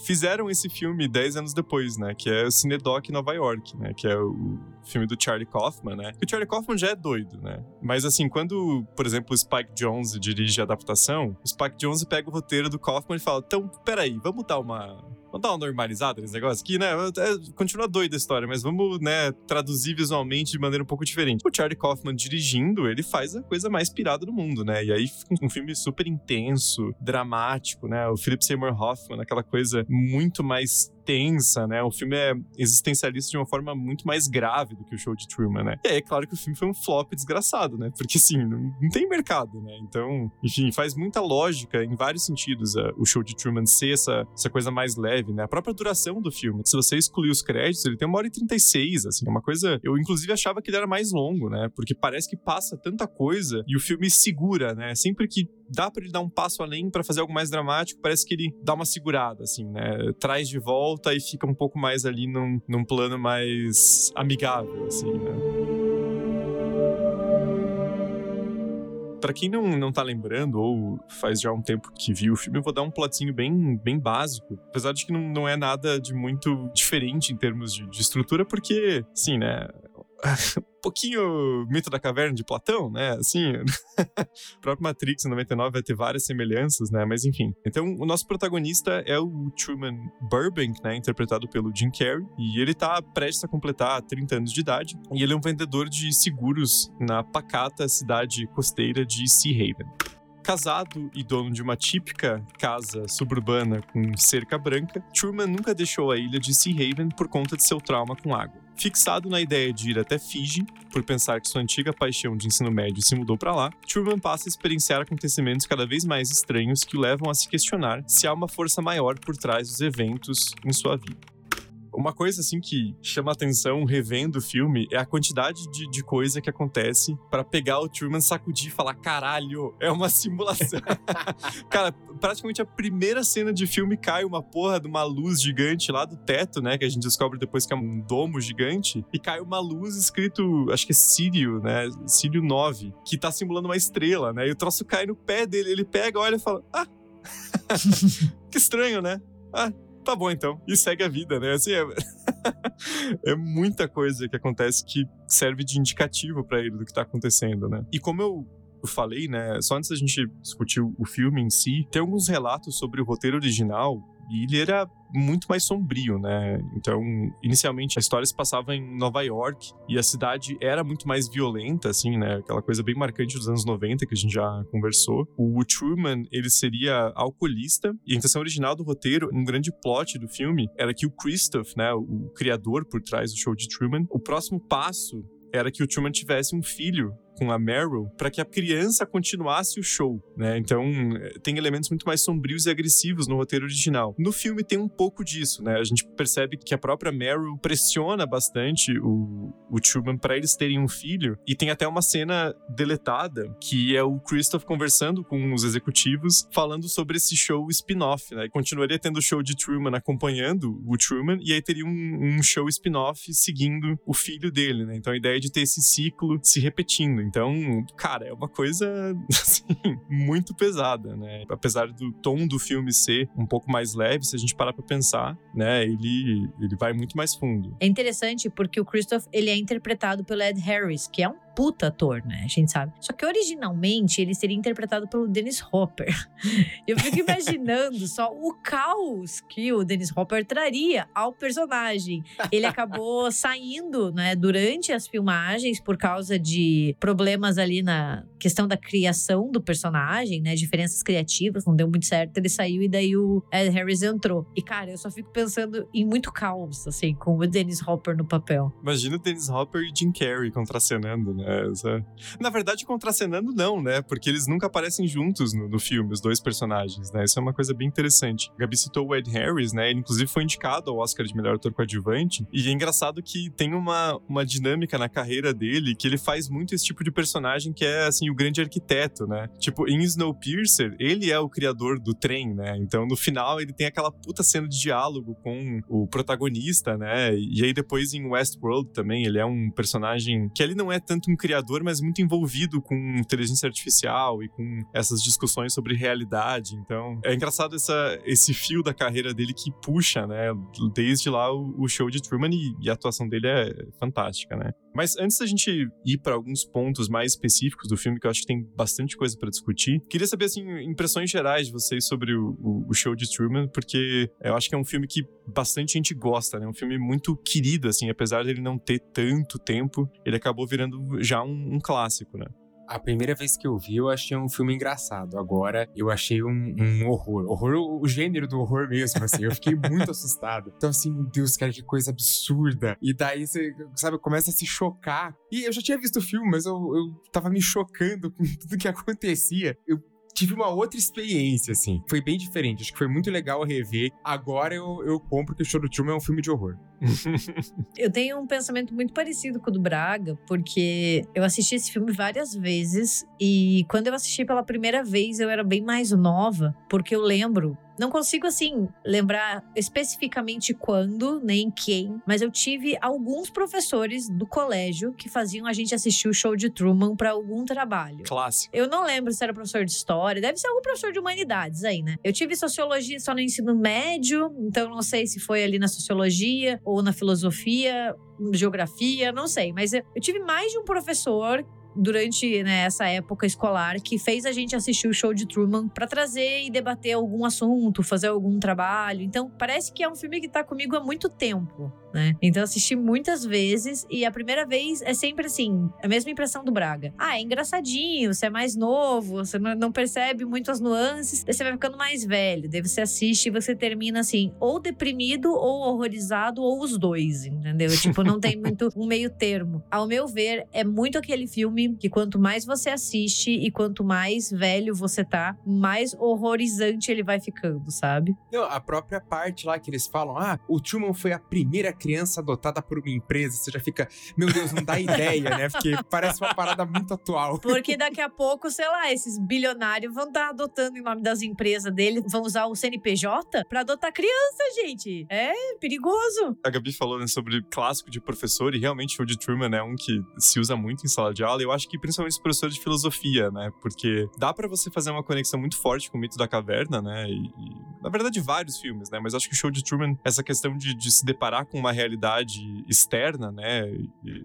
Fizeram esse filme 10 anos depois, né? Que é o Cinedoc Nova York, né? Que é o filme do Charlie Kaufman, né? E o Charlie Kaufman já é doido, né? Mas assim, quando, por exemplo, o Spike Jonze dirige a adaptação, o Spike Jonze pega o roteiro do Kaufman e fala: então, peraí, vamos dar uma Vamos dar uma normalizada nesse negócio aqui, né? É, continua doida a história, mas vamos, né, traduzir visualmente de maneira um pouco diferente. O Charlie Kaufman dirigindo, ele faz a coisa mais pirada do mundo, né? E aí fica um filme super intenso, dramático, né? O Philip Seymour Hoffman, aquela coisa muito mais tensa, né? O filme é existencialista de uma forma muito mais grave do que o show de Truman, né? E é claro que o filme foi um flop desgraçado, né? Porque, assim, não, não tem mercado, né? Então, enfim, faz muita lógica em vários sentidos uh, o show de Truman ser essa, essa coisa mais leve, né? A própria duração do filme. Se você excluir os créditos, ele tem uma hora e 36, assim, é uma coisa... Eu, inclusive, achava que ele era mais longo, né? Porque parece que passa tanta coisa e o filme segura, né? Sempre que dá para ele dar um passo além para fazer algo mais dramático, parece que ele dá uma segurada, assim, né? Traz de volta e fica um pouco mais ali num, num plano mais amigável, assim, né? Pra quem não, não tá lembrando, ou faz já um tempo que viu o filme, eu vou dar um plotzinho bem, bem básico. Apesar de que não, não é nada de muito diferente em termos de, de estrutura, porque, sim, né? Um [LAUGHS] pouquinho mito da caverna de Platão, né? Assim, [LAUGHS] o próprio Matrix em 99 vai ter várias semelhanças, né? Mas enfim. Então, o nosso protagonista é o Truman Burbank, né? Interpretado pelo Jim Carrey. E ele tá prestes a completar 30 anos de idade. E ele é um vendedor de seguros na pacata cidade costeira de Sea Haven. Casado e dono de uma típica casa suburbana com cerca branca, Truman nunca deixou a ilha de Sea Haven por conta de seu trauma com água. Fixado na ideia de ir até Fiji, por pensar que sua antiga paixão de ensino médio se mudou para lá, Truman passa a experienciar acontecimentos cada vez mais estranhos que o levam a se questionar se há uma força maior por trás dos eventos em sua vida. Uma coisa, assim, que chama atenção revendo o filme é a quantidade de, de coisa que acontece para pegar o Truman, sacudir e falar: caralho, é uma [LAUGHS] simulação. Cara, praticamente a primeira cena de filme cai uma porra de uma luz gigante lá do teto, né? Que a gente descobre depois que é um domo gigante. E cai uma luz escrito, acho que é Sírio, né? Sírio 9, que tá simulando uma estrela, né? E o troço cai no pé dele. Ele pega, olha e fala: ah. [LAUGHS] que estranho, né? Ah, tá bom então. E segue a vida, né? Assim, é... [LAUGHS] é muita coisa que acontece que serve de indicativo para ele do que tá acontecendo, né? E como eu falei, né, só antes da gente discutir o filme em si, tem alguns relatos sobre o roteiro original e ele era muito mais sombrio, né? Então, inicialmente a história se passava em Nova York e a cidade era muito mais violenta, assim, né? Aquela coisa bem marcante dos anos 90 que a gente já conversou. O Truman, ele seria alcoolista e a intenção original do roteiro, um grande plot do filme, era que o Christoph, né, o criador por trás do show de Truman, o próximo passo era que o Truman tivesse um filho com a Meryl para que a criança continuasse o show, né? Então tem elementos muito mais sombrios e agressivos no roteiro original. No filme tem um pouco disso, né? A gente percebe que a própria Meryl pressiona bastante o, o Truman para eles terem um filho e tem até uma cena deletada que é o Christoph conversando com os executivos falando sobre esse show spin-off, né? Continuaria tendo o show de Truman acompanhando o Truman e aí teria um, um show spin-off seguindo o filho dele, né? Então a ideia é de ter esse ciclo se repetindo. Então, cara, é uma coisa, [LAUGHS] assim, muito pesada, né? Apesar do tom do filme ser um pouco mais leve, se a gente parar pra pensar, né, ele, ele vai muito mais fundo. É interessante porque o Christoph, ele é interpretado pelo Ed Harris, que é um puta ator, né? A gente sabe. Só que originalmente ele seria interpretado pelo Dennis Hopper. [LAUGHS] Eu fico imaginando só o caos que o Dennis Hopper traria ao personagem. Ele acabou saindo, né, durante as filmagens por causa de problemas ali na questão da criação do personagem, né? Diferenças criativas, não deu muito certo. Ele saiu e daí o Ed Harris entrou. E cara, eu só fico pensando em muito caos, assim, com o Dennis Hopper no papel. Imagina o Dennis Hopper e Jim Carrey contracenando, né? Essa... Na verdade, contracenando não, né? Porque eles nunca aparecem juntos no, no, filme, os dois personagens, né? Isso é uma coisa bem interessante. Gabi citou o Ed Harris, né? Ele inclusive foi indicado ao Oscar de melhor ator coadjuvante. E é engraçado que tem uma, uma dinâmica na carreira dele que ele faz muito esse tipo de personagem que é, assim, o grande arquiteto, né? Tipo, em Snowpiercer, ele é o criador do trem, né? Então, no final, ele tem aquela puta cena de diálogo com o protagonista, né? E aí, depois, em Westworld também, ele é um personagem que ele não é tanto um criador, mas muito envolvido com inteligência artificial e com essas discussões sobre realidade. Então, é engraçado essa, esse fio da carreira dele que puxa, né? Desde lá o, o show de Truman e, e, a atuação dele é fantástica, né? Mas antes da gente ir para alguns pontos mais específicos do filme, que eu acho que tem bastante coisa para discutir, queria saber, assim, impressões gerais de vocês sobre o, o, show de Truman, porque eu acho que é um filme que bastante gente gosta, né? Um filme muito querido, assim, apesar de ele não ter tanto tempo, ele acabou virando já um, um clássico, né? A primeira vez que eu vi, eu achei um filme engraçado. Agora, eu achei um, um horror. Horror, o gênero do horror mesmo, assim. Eu fiquei muito [LAUGHS] assustado. Então, assim, meu Deus, cara, que coisa absurda. E daí você, sabe, começa a se chocar. E eu já tinha visto o filme, mas eu, eu tava me chocando com [LAUGHS] tudo que acontecia. Eu tive uma outra experiência, assim. Foi bem diferente. Acho que foi muito legal rever. Agora eu, eu compro que o Show do Truman é um filme de horror. Eu tenho um pensamento muito parecido com o do Braga, porque eu assisti esse filme várias vezes e quando eu assisti pela primeira vez eu era bem mais nova, porque eu lembro não consigo, assim, lembrar especificamente quando, nem quem, mas eu tive alguns professores do colégio que faziam a gente assistir o show de Truman para algum trabalho. Clássico. Eu não lembro se era professor de história, deve ser algum professor de humanidades aí, né? Eu tive sociologia só no ensino médio, então não sei se foi ali na sociologia ou na filosofia, geografia, não sei, mas eu tive mais de um professor durante né, essa época escolar que fez a gente assistir o show de Truman para trazer e debater algum assunto, fazer algum trabalho. Então, parece que é um filme que tá comigo há muito tempo né? Então assisti muitas vezes e a primeira vez é sempre assim, a mesma impressão do Braga. Ah, é engraçadinho, você é mais novo, você não percebe muito as nuances, daí você vai ficando mais velho, daí você assiste e você termina assim, ou deprimido ou horrorizado ou os dois, entendeu? Tipo, não tem [LAUGHS] muito um meio termo. Ao meu ver, é muito aquele filme que quanto mais você assiste e quanto mais velho você tá, mais horrorizante ele vai ficando, sabe? Não, a própria parte lá que eles falam, ah, o Truman foi a primeira criança adotada por uma empresa, você já fica, meu Deus, não dá ideia, né? Porque parece uma parada muito atual. [LAUGHS] Porque daqui a pouco, sei lá, esses bilionários vão estar adotando em nome das empresas deles, vão usar o CNPJ para adotar criança, gente. É perigoso. A Gabi falou né, sobre clássico de professor, e realmente o de Truman é um que se usa muito em sala de aula. E eu acho que principalmente os professores de filosofia, né? Porque dá para você fazer uma conexão muito forte com o mito da caverna, né? E, e, na verdade, vários filmes, né? Mas acho que o show de Truman, essa questão de, de se deparar com uma realidade externa, né?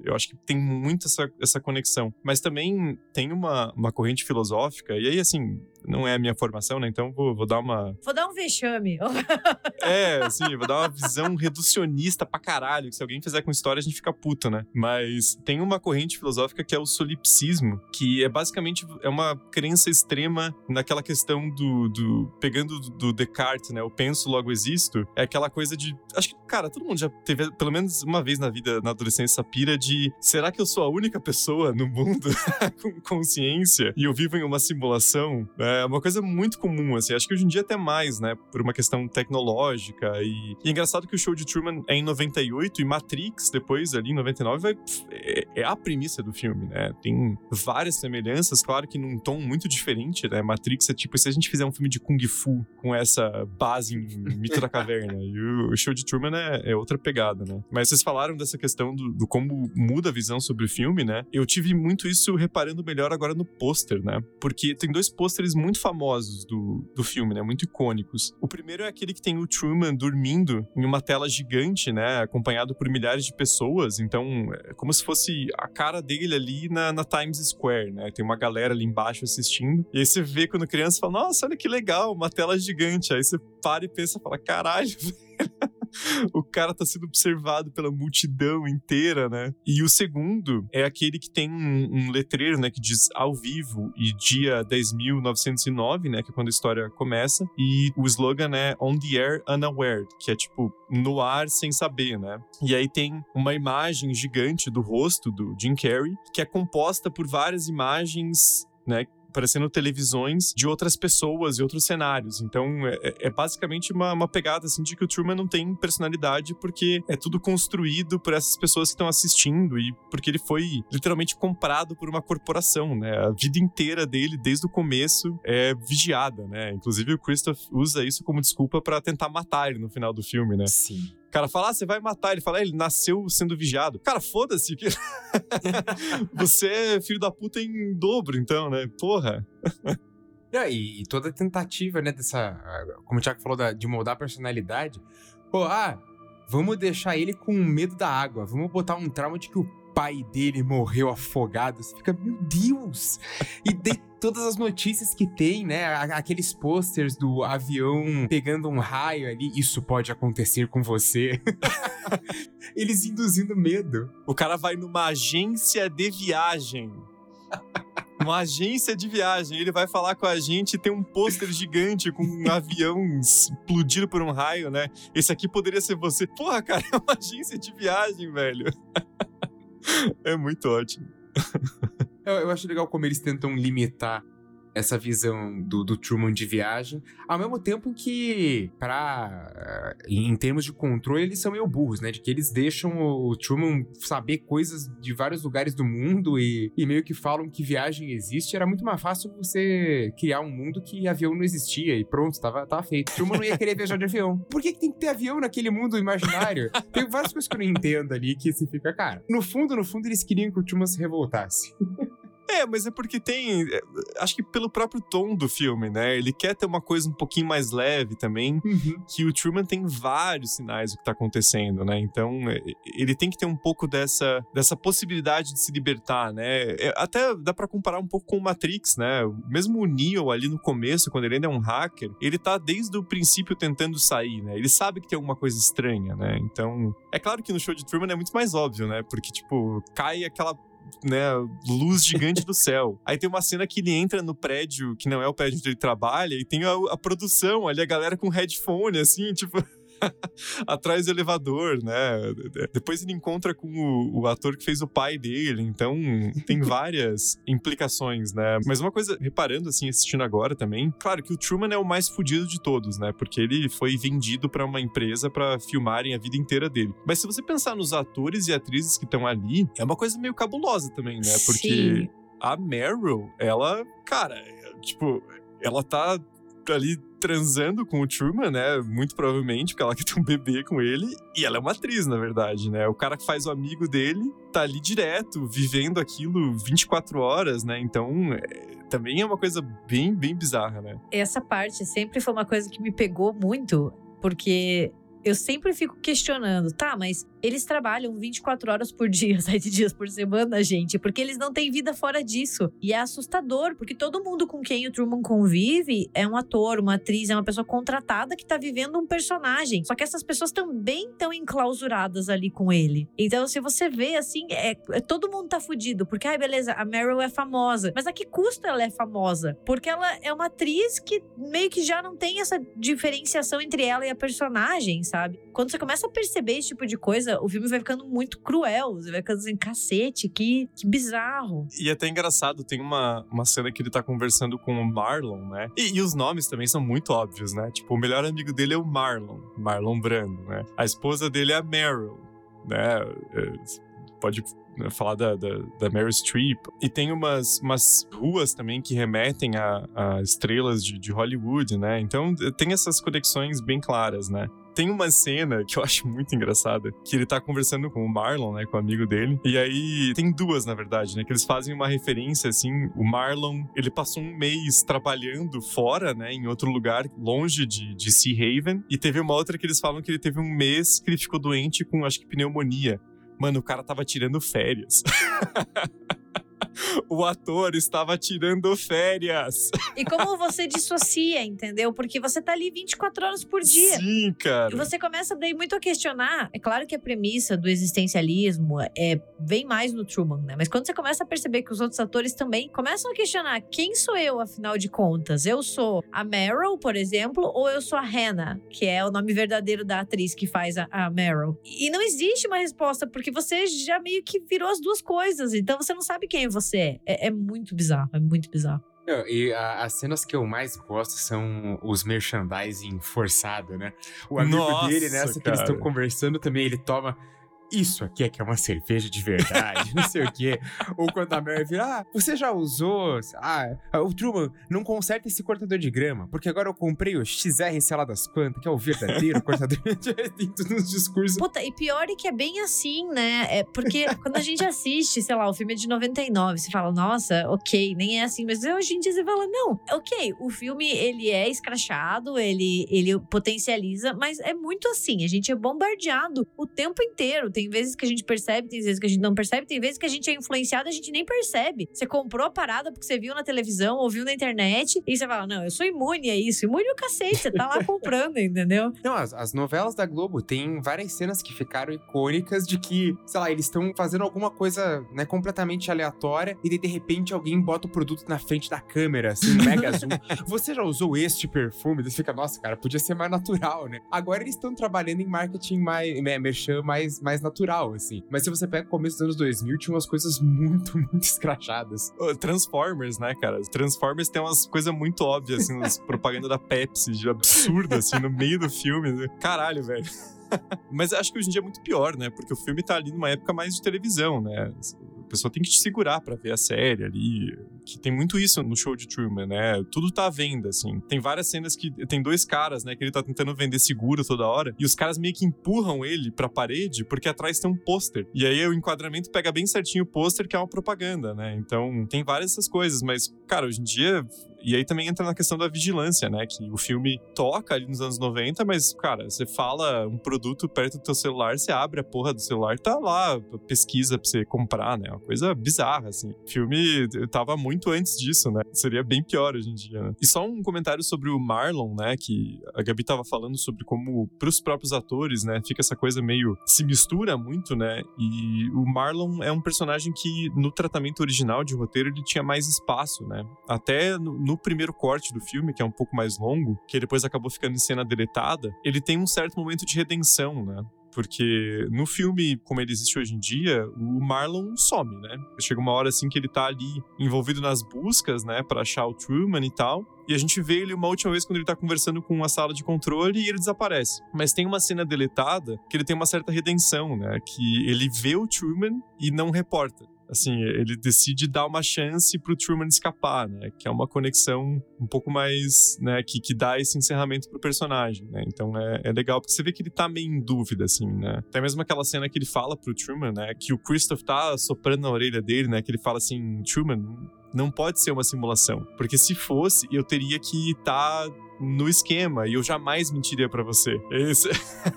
Eu acho que tem muito essa, essa conexão. Mas também tem uma, uma corrente filosófica, e aí, assim, não é a minha formação, né? Então vou, vou dar uma. Vou dar um vexame. [LAUGHS] é, assim, vou dar uma visão reducionista pra caralho. Que se alguém fizer com história, a gente fica puto, né? Mas tem uma corrente filosófica que é o solipsismo, que é basicamente é uma crença extrema naquela questão do. do pegando do Descartes, né? Eu penso, logo existo. É aquela coisa de. Acho que, cara, todo mundo já teve, pelo menos uma vez na vida, na adolescência, essa pira de será que eu sou a única pessoa no mundo [LAUGHS] com consciência e eu vivo em uma simulação? É uma coisa muito comum, assim. Acho que hoje em dia até mais, né? Por uma questão tecnológica. E, e é engraçado que o show de Truman é em 98 e Matrix, depois, ali em 99, vai, é, é a premissa do filme, né? Tem várias semelhanças, claro que num tom muito diferente, né? Matrix é tipo, se a gente fizer um filme de Kung Fu com essa base em Mito da Caverna. E o, show de Truman é, é, outra pegada, né? Mas vocês falaram dessa questão do, do como muda a visão sobre o filme, né? Eu tive muito isso reparando melhor agora no pôster, né? Porque tem dois pôsteres muito famosos do, do filme, né? Muito icônicos. O primeiro é aquele que tem o Truman dormindo em uma tela gigante, né? Acompanhado por milhares de pessoas. Então, é como se fosse a cara dele ali na, na Times Square, né? Tem uma galera ali embaixo assistindo. E aí você vê quando criança fala: Nossa, olha que legal, uma tela gigante. Aí você para e pensa, fala: Caralho, [LAUGHS] velho o cara tá sendo observado pela multidão inteira, né? E o segundo é aquele que tem um, um letreiro, né, que diz ao vivo e dia 10.909, né, que é quando a história começa, e o slogan é On the Air Unaware, que é tipo no ar sem saber, né? E aí tem uma imagem gigante do rosto do Jim Carrey, que é composta por várias imagens né, aparecendo televisões de outras pessoas e outros cenários. Então, é, é, é basicamente uma, uma, pegada assim de que o Truman não tem personalidade porque é tudo construído por essas pessoas que estão assistindo e porque ele foi literalmente comprado por uma corporação, né? A vida inteira dele, desde o começo, é vigiada, né? Inclusive o Christoph usa isso como desculpa para tentar matar ele no final do filme, né? Sim. Cara fala, ah, você vai matar. Ele fala, ah, ele nasceu sendo vigiado. Cara, foda-se. Que... [LAUGHS] você é filho da puta em dobro, então, né? Porra. É, e toda tentativa, né, dessa. Como o Thiago falou, de moldar a personalidade. Pô, ah, vamos deixar ele com medo da água. Vamos botar um trauma de que o pai dele morreu afogado. Você fica, meu Deus! E de todas as notícias que tem, né? Aqueles posters do avião pegando um raio ali, isso pode acontecer com você. [LAUGHS] Eles induzindo medo. O cara vai numa agência de viagem. [LAUGHS] uma agência de viagem. Ele vai falar com a gente e tem um pôster gigante com um avião explodido por um raio, né? Esse aqui poderia ser você. Porra, cara, é uma agência de viagem, velho [LAUGHS] [LAUGHS] é muito ótimo. eu, eu acho legal como eles tentam limitar essa visão do, do Truman de viagem, ao mesmo tempo que, para em termos de controle, eles são meio burros, né? De que eles deixam o Truman saber coisas de vários lugares do mundo e, e meio que falam que viagem existe. Era muito mais fácil você criar um mundo que avião não existia e pronto, tava, tava feito. Truman não ia querer viajar de avião. Por que, que tem que ter avião naquele mundo imaginário? Tem várias coisas que eu não entendo ali que se fica, cara. No fundo, no fundo, eles queriam que o Truman se revoltasse. [LAUGHS] É, mas é porque tem. é, Acho que pelo próprio tom do filme, né? Ele quer ter uma coisa um pouquinho mais leve também. Que o Truman tem vários sinais do que tá acontecendo, né? Então, é, ele tem que ter um pouco dessa, dessa possibilidade de se libertar, né? É, Até dá pra comparar um pouco com o Matrix, né? Mesmo o Neo ali no começo, quando ele ainda é um hacker, ele tá desde o princípio tentando sair, né? Ele sabe que tem alguma coisa estranha, né? Então, é claro que no show de Truman é muito mais óbvio, né? Porque, tipo, cai aquela né, luz gigante do céu. [LAUGHS] Aí tem uma cena que ele entra no prédio, que não é o prédio onde ele trabalha, e tem a, a produção ali, a galera com headphone, assim, tipo. [LAUGHS] atrás do elevador, né? Depois ele encontra com o, o ator que fez o pai dele, então tem [LAUGHS] várias implicações, né? Mas uma coisa, reparando assim, assistindo agora também, claro que o Truman é o mais fudido de todos, né? Porque ele foi vendido pra uma empresa pra filmarem a vida inteira dele. Mas se você pensar nos atores e atrizes que estão ali, é uma coisa meio cabulosa também, né? Porque Sim. a Meryl, ela, cara, tipo, ela tá ali transando com o Truman, né? Muito provavelmente, porque ela quer ter um bebê com ele. E ela é uma atriz, na verdade, né? O cara que faz o amigo dele tá ali direto, vivendo aquilo 24 horas, né? Então, é, também é uma coisa bem, bem bizarra, né? Essa parte sempre foi uma coisa que me pegou muito, porque eu sempre fico questionando, tá, mas eles trabalham 24 horas por dia, [LAUGHS] 7 dias por semana, gente, porque eles não têm vida fora disso. E é assustador, porque todo mundo com quem o Truman convive é um ator, uma atriz, é uma pessoa contratada que tá vivendo um personagem. Só que essas pessoas também estão enclausuradas ali com ele. Então, se você vê assim, é, é- todo mundo tá fudido, porque, ai, beleza, a Meryl é famosa. Mas a que custo ela é famosa? Porque ela é uma atriz que meio que já não tem essa diferenciação entre ela e a personagem, sabe? Quando você começa a perceber esse tipo de coisa, o filme vai ficando muito cruel. Você vai ficando assim, cacete, que, que bizarro. E é até engraçado, tem uma, uma cena que ele tá conversando com o Marlon, né? E, e os nomes também são muito óbvios, né? Tipo, o melhor amigo dele é o Marlon, Marlon Brando, né? A esposa dele é a Meryl, né? É, pode né, falar da, da, da Meryl Streep. E tem umas, umas ruas também que remetem a, a estrelas de, de Hollywood, né? Então tem essas conexões bem claras, né? Tem uma cena que eu acho muito engraçada, que ele tá conversando com o Marlon, né, com o amigo dele. E aí tem duas, na verdade, né, que eles fazem uma referência assim, o Marlon, ele passou um mês trabalhando fora, né, em outro lugar, longe de, de Sea Haven, e teve uma outra que eles falam que ele teve um mês que ele ficou doente com, acho que pneumonia. Mano, o cara tava tirando férias. [LAUGHS] [LAUGHS] o ator estava tirando férias. E como você dissocia, entendeu? Porque você tá ali 24 horas por dia. Sim, cara. E você começa daí muito a questionar. É claro que a premissa do existencialismo é bem mais no Truman, né? Mas quando você começa a perceber que os outros atores também começam a questionar quem sou eu, afinal de contas? Eu sou a Meryl, por exemplo, ou eu sou a Hannah, que é o nome verdadeiro da atriz que faz a, a Meryl? E não existe uma resposta, porque você já meio que virou as duas coisas. Então você não sabe quem você é. É, é muito bizarro, é muito bizarro. Não, E a- as cenas que eu mais gosto são os merchandising forçado, né? O amigo Nossa, dele, nessa que eles estão conversando também, ele toma. Isso aqui é que é uma cerveja de verdade, não sei o quê. Ou quando a Mary vira, ah, você já usou. Ah, o Truman não conserta esse cortador de grama, porque agora eu comprei o XR sei lá das quantas, que é o verdadeiro cortador [LAUGHS] de Tem tudo nos discursos. Puta, e pior é que é bem assim, né? É porque quando a gente assiste, sei lá, o filme é de 99, você fala, nossa, ok, nem é assim. Mas hoje em dia você fala, não, ok, o filme ele é escrachado, ele, ele potencializa, mas é muito assim. A gente é bombardeado o tempo inteiro. Tem vezes que a gente percebe, tem vezes que a gente não percebe, tem vezes que a gente é influenciado e a gente nem percebe. Você comprou a parada porque você viu na televisão, ouviu na internet, e você fala, não, eu sou imune a isso. Imune o cacete, você tá lá comprando, [LAUGHS] entendeu? Não, as, as novelas da Globo tem várias cenas que ficaram icônicas de que, sei lá, eles estão fazendo alguma coisa, né, completamente aleatória e daí, de repente alguém bota o produto na frente da câmera, assim, mega zoom. [LAUGHS] Você já usou este perfume? Você fica, nossa, cara, podia ser mais natural, né? Agora eles estão trabalhando em marketing mais, né, merchan mais, mais natural, assim. Mas se você pega o começo dos anos 2000, tinha umas coisas [LAUGHS] muito, muito escrachadas. Transformers, né, cara? Transformers tem umas coisas muito óbvias, assim, umas [LAUGHS] propaganda da Pepsi, de absurdo, assim, no meio do filme. Né? Caralho, velho. [LAUGHS] Mas acho que hoje em dia é muito pior, né? Porque o filme tá ali numa época mais de televisão, né? A pessoa tem que te segurar para ver a série ali. Que tem muito isso no show de Truman, né? Tudo tá à venda, assim. Tem várias cenas que tem dois caras, né? Que ele tá tentando vender seguro toda hora. E os caras meio que empurram ele pra parede porque atrás tem um pôster. E aí o enquadramento pega bem certinho o pôster, que é uma propaganda, né? Então tem várias essas coisas. Mas, cara, hoje em dia e aí também entra na questão da vigilância, né? Que o filme toca ali nos anos 90, mas, cara, você fala um produto perto do teu celular, você abre a porra do celular, tá lá, pesquisa pra você comprar, né? Uma coisa bizarra, assim. O filme tava muito antes disso, né? Seria bem pior hoje em dia, né? E só um comentário sobre o Marlon, né? Que a Gabi tava falando sobre como, pros próprios atores, né? Fica essa coisa meio. se mistura muito, né? E o Marlon é um personagem que, no tratamento original de roteiro, ele tinha mais espaço, né? Até no, no primeiro corte do filme, que é um pouco mais longo, que depois acabou ficando em cena deletada, ele tem um certo momento de redenção, né? Porque no filme, como ele existe hoje em dia, o Marlon some, né? Chega uma hora assim que ele tá ali envolvido nas buscas, né, para achar o Truman e tal. E a gente vê ele uma última vez quando ele tá conversando com a sala de controle e ele desaparece. Mas tem uma cena deletada que ele tem uma certa redenção, né? Que ele vê o Truman e não reporta assim, ele decide dar uma chance pro Truman escapar, né? Que é uma conexão um pouco mais, né? Que, que dá esse encerramento pro personagem, né? Então é, é legal, porque você vê que ele tá meio em dúvida, assim, né? Até mesmo aquela cena que ele fala pro Truman, né? Que o Christoph tá soprando na orelha dele, né? Que ele fala assim, Truman, não pode ser uma simulação. Porque se fosse, eu teria que estar tá no esquema e eu jamais mentiria para você. Esse...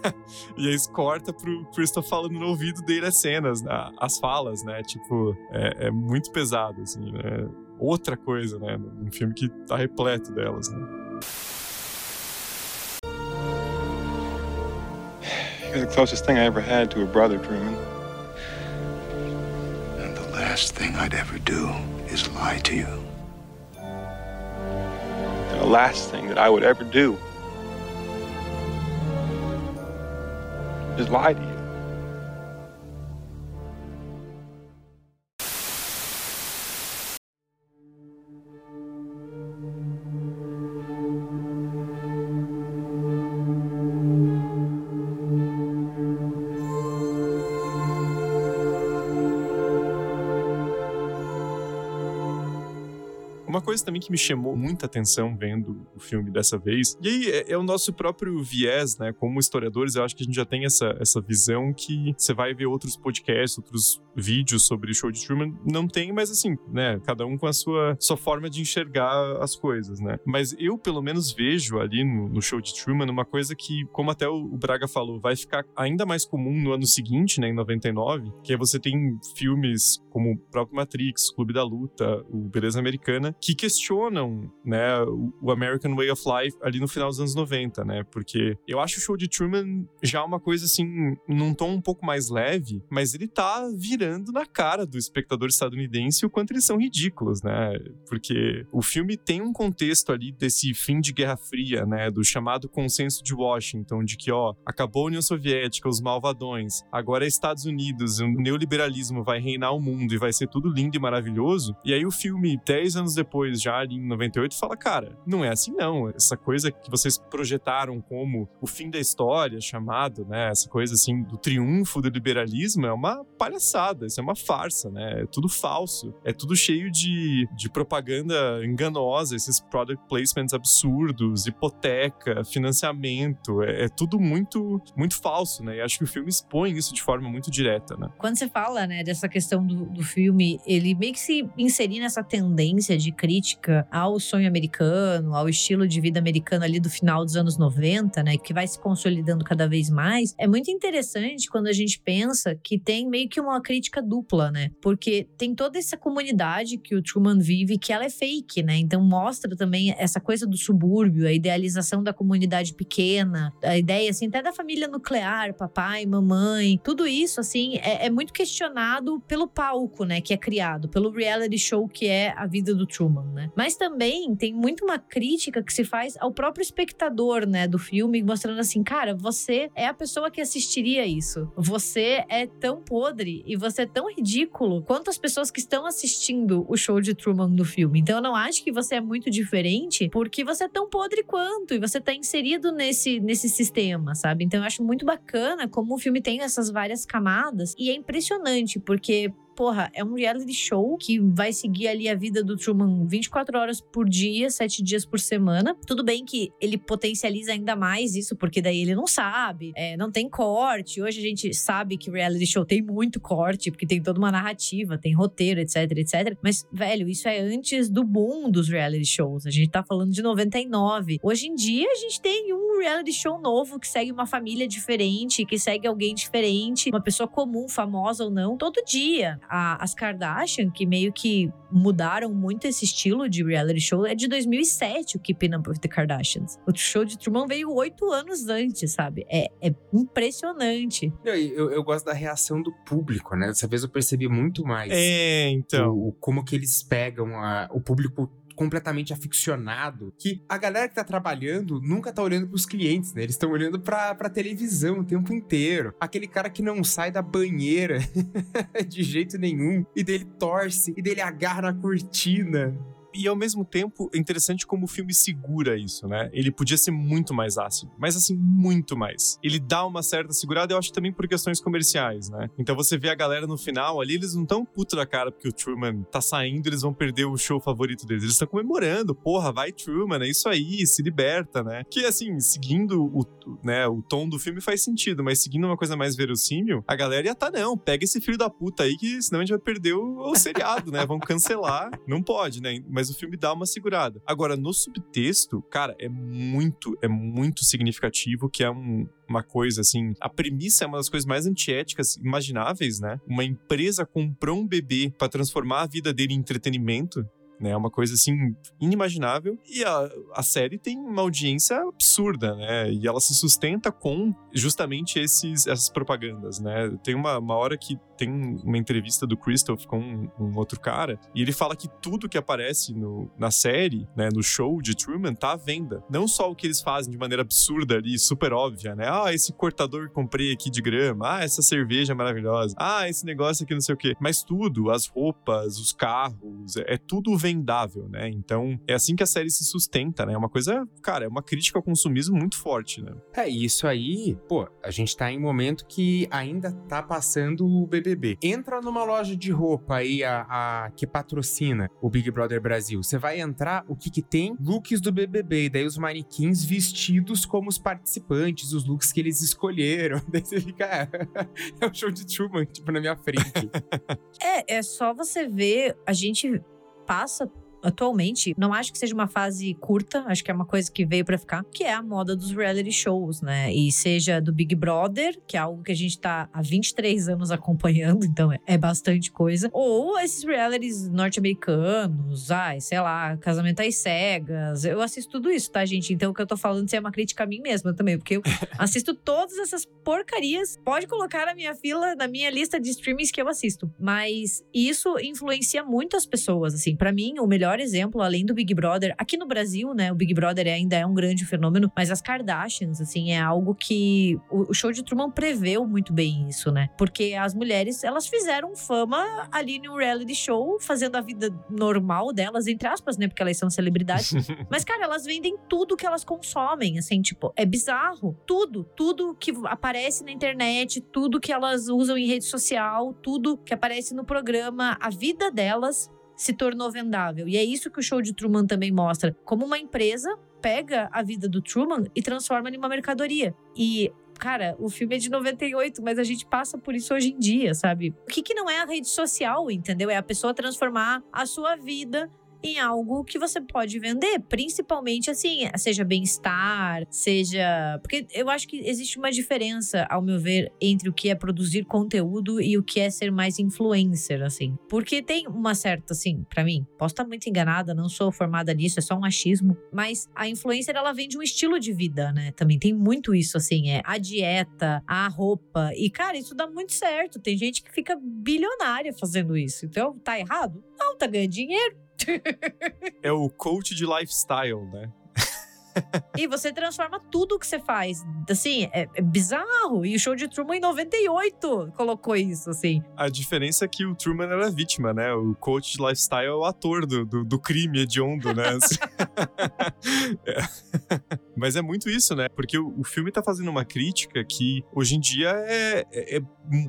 [LAUGHS] e aí corta pro Christopher falando no ouvido dele as cenas, né? as falas, né? Tipo, é, é, muito pesado, assim, né? Outra coisa, né? Um filme que tá repleto delas, né? You're the closest thing I ever had to a brother, Truman. And the last thing I'd ever do is lie to you. The last thing that I would ever do is lie to you. Também que me chamou muita atenção vendo o filme dessa vez, e aí é, é, o nosso próprio viés, né? Como historiadores, eu acho que a gente já tem essa, essa visão que você vai ver outros podcasts, outros vídeos sobre show de Truman, não tem, mas assim, né? Cada um com a sua, sua forma de enxergar as coisas, né? Mas eu, pelo menos, vejo ali no, no show de Truman uma coisa que, como até o Braga falou, vai ficar ainda mais comum no ano seguinte, né? Em 99, que é você tem filmes como o próprio Matrix, Clube da Luta, o Beleza Americana, que que questionam, né, o American Way of Life ali no final dos anos 90, né? Porque eu acho o show de Truman já uma coisa assim, num tom um pouco mais leve, mas ele tá virando na cara do espectador estadunidense o quanto eles são ridículos, né? Porque o filme tem um contexto ali desse fim de Guerra Fria, né, do chamado consenso de Washington, de que, ó, acabou a União Soviética, os malvadões, agora é Estados Unidos, o neoliberalismo vai reinar o mundo e vai ser tudo lindo e maravilhoso. E aí o filme, 10 anos depois, já ali em 98, fala: cara, não é assim não. Essa coisa que vocês projetaram como o fim da história, chamado, né? Essa coisa assim do triunfo do liberalismo é uma palhaçada, isso é uma farsa, né? É tudo falso, é tudo cheio de, de propaganda enganosa, esses product placements absurdos, hipoteca, financiamento, é, é tudo muito, muito falso, né? E acho que o filme expõe isso de forma muito direta, né? Quando você fala, né, dessa questão do, do filme, ele meio que se inserir nessa tendência de crítica ao sonho americano, ao estilo de vida americano ali do final dos anos 90, né, que vai se consolidando cada vez mais, é muito interessante quando a gente pensa que tem meio que uma crítica dupla, né? Porque tem toda essa comunidade que o Truman vive que ela é fake, né? Então mostra também essa coisa do subúrbio, a idealização da comunidade pequena, a ideia assim até da família nuclear, papai, mamãe, tudo isso assim é, é muito questionado pelo palco, né, que é criado, pelo reality show que é a vida do Truman. Truman, né? Mas também tem muito uma crítica que se faz ao próprio espectador, né, do filme, mostrando assim, cara, você é a pessoa que assistiria isso. Você é tão podre e você é tão ridículo quanto as pessoas que estão assistindo o show de Truman no filme. Então eu não acho que você é muito diferente porque você é tão podre quanto e você tá inserido nesse, nesse sistema, sabe? Então eu acho muito bacana como o filme tem essas várias camadas e é impressionante porque porra, é um reality show que vai seguir ali a vida do Truman 24 horas por dia, 7 dias por semana. Tudo bem que ele potencializa ainda mais isso, porque daí ele não sabe, é, não tem corte. Hoje a gente sabe que reality show tem muito corte, porque tem toda uma narrativa, tem roteiro, etc, etc. Mas, velho, isso é antes do boom dos reality shows. A gente tá falando de 99. Hoje em dia a gente tem um reality show novo que segue uma família diferente, que segue alguém diferente, uma pessoa comum, famosa ou não, todo dia a, as Kardashian, que meio que mudaram muito esse estilo de reality show, é de 2007 o Keeping Up with the Kardashians. O show de Truman veio oito anos antes, sabe? É, é impressionante. Eu, eu, eu, gosto da reação do público, né? Dessa vez eu percebi muito mais. É, então. O, como que eles pegam a, o público completamente aficionado, que a galera que tá trabalhando nunca tá olhando pros clientes, né? Eles estão olhando pra, pra televisão o tempo inteiro. Aquele cara que não sai da banheira [LAUGHS] de jeito nenhum, e dele torce, e dele agarra na cortina e ao mesmo tempo é interessante como o filme segura isso, né? Ele podia ser muito mais ácido, mas assim, muito mais. Ele dá uma certa segurada, eu acho também por questões comerciais, né? Então você vê a galera no final ali, eles não tão puto da cara porque o Truman tá saindo, eles vão perder o show favorito deles. Eles estão comemorando, porra, vai Truman, é isso aí, se liberta, né? Que assim, seguindo o, né, o tom do filme faz sentido, mas seguindo uma coisa mais verossímil, a galera ia tá, não, pega esse filho da puta aí que senão a gente vai perder o, o seriado, né? Vamos cancelar. Não pode, né? Mas mas o filme dá uma segurada. Agora, no subtexto, cara, é muito, é muito significativo que é um, uma coisa assim. A premissa é uma das coisas mais antiéticas imagináveis, né? Uma empresa comprou um bebê para transformar a vida dele em entretenimento né? É uma coisa assim inimaginável. E a, a série tem uma audiência absurda, né? E ela se sustenta com justamente esses, essas propagandas, né? Tem uma, uma hora que tem uma entrevista do Christoph com um, um, outro cara e ele fala que tudo que aparece no, na série, né, no show de Truman, tá à venda. Não só o que eles fazem de maneira absurda ali, super óbvia, né? Ah, esse cortador que comprei aqui de grama. Ah, essa cerveja maravilhosa. Ah, esse negócio aqui não sei o quê. Mas tudo, as roupas, os carros, é, é tudo vendável, né? Então, é assim que a série se sustenta, né? É uma coisa, cara, é uma crítica ao consumismo muito forte, né? É, isso aí, pô, a gente tá em um momento que ainda tá passando o bebê BBB. Entra numa loja de roupa aí, a, a que patrocina o Big Brother Brasil. Você vai entrar, o que que tem? Looks do BBB. Daí os manequins vestidos como os participantes, os looks que eles escolheram. [LAUGHS] Daí você fica, é, [LAUGHS] é o show de Truman, tipo, na minha frente. [LAUGHS] é, é só você ver, a gente passa atualmente, não acho que seja uma fase curta, acho que é uma coisa que veio para ficar, que é a moda dos reality shows, né? E seja do Big Brother, que é algo que a gente tá há 23 anos acompanhando, [LAUGHS] então é, é bastante coisa, ou esses realities norte-americanos, ai, sei lá, Casamento às Cegas. Eu assisto tudo isso, tá, gente? Então o que eu tô falando é uma crítica a mim mesma também, porque eu [LAUGHS] assisto todas essas porcarias. Pode colocar na minha fila, na minha lista de streamings que eu assisto, mas isso influencia muito as pessoas, assim. Para mim, o melhor exemplo, além do Big Brother, aqui no Brasil, né? O Big Brother ainda é um grande fenômeno, mas as Kardashians, assim, é algo que o, show de Truman preveu muito bem isso, né? Porque as mulheres, elas fizeram fama ali no reality show, fazendo a vida normal delas, entre aspas, né? Porque elas são celebridades. [LAUGHS] mas, cara, elas vendem tudo que elas consomem, assim, tipo, é bizarro. Tudo, tudo que aparece na internet, tudo que elas usam em rede social, tudo que aparece no programa, a vida delas se tornou vendável. E é isso que o show de Truman também mostra. Como uma empresa pega a vida do Truman e transforma em uma mercadoria. E cara, o filme é de 98, mas a gente passa por isso hoje em dia, sabe? O que, que não é a rede social, entendeu? É a pessoa transformar a sua vida em algo que você pode vender, principalmente assim, seja bem-estar, seja. Porque eu acho que existe uma diferença, ao meu ver, entre o que é produzir conteúdo e o que é ser mais influencer, assim. Porque tem uma certa, assim, para mim, posso estar muito enganada, não sou formada nisso, é só um achismo, mas a influencer ela vem de um estilo de vida, né? Também tem muito isso, assim, é a dieta, a roupa. E, cara, isso dá muito certo. Tem gente que fica bilionária fazendo isso. Então, tá errado? Não, tá ganhando dinheiro. É o coach de lifestyle, né? E você transforma tudo que você faz. Assim, é, é, bizarro. E o show de Truman em 98 colocou isso, assim. A diferença é que o Truman era vítima, né? O coach de lifestyle é o ator do, do, do crime hediondo, né? [LAUGHS] é. Mas é muito isso, né? Porque o, o, filme tá fazendo uma crítica que hoje em dia é, é, é,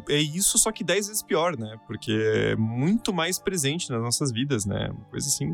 é isso, só que 10 vezes pior, né? Porque é muito mais presente nas nossas vidas, né? Uma coisa assim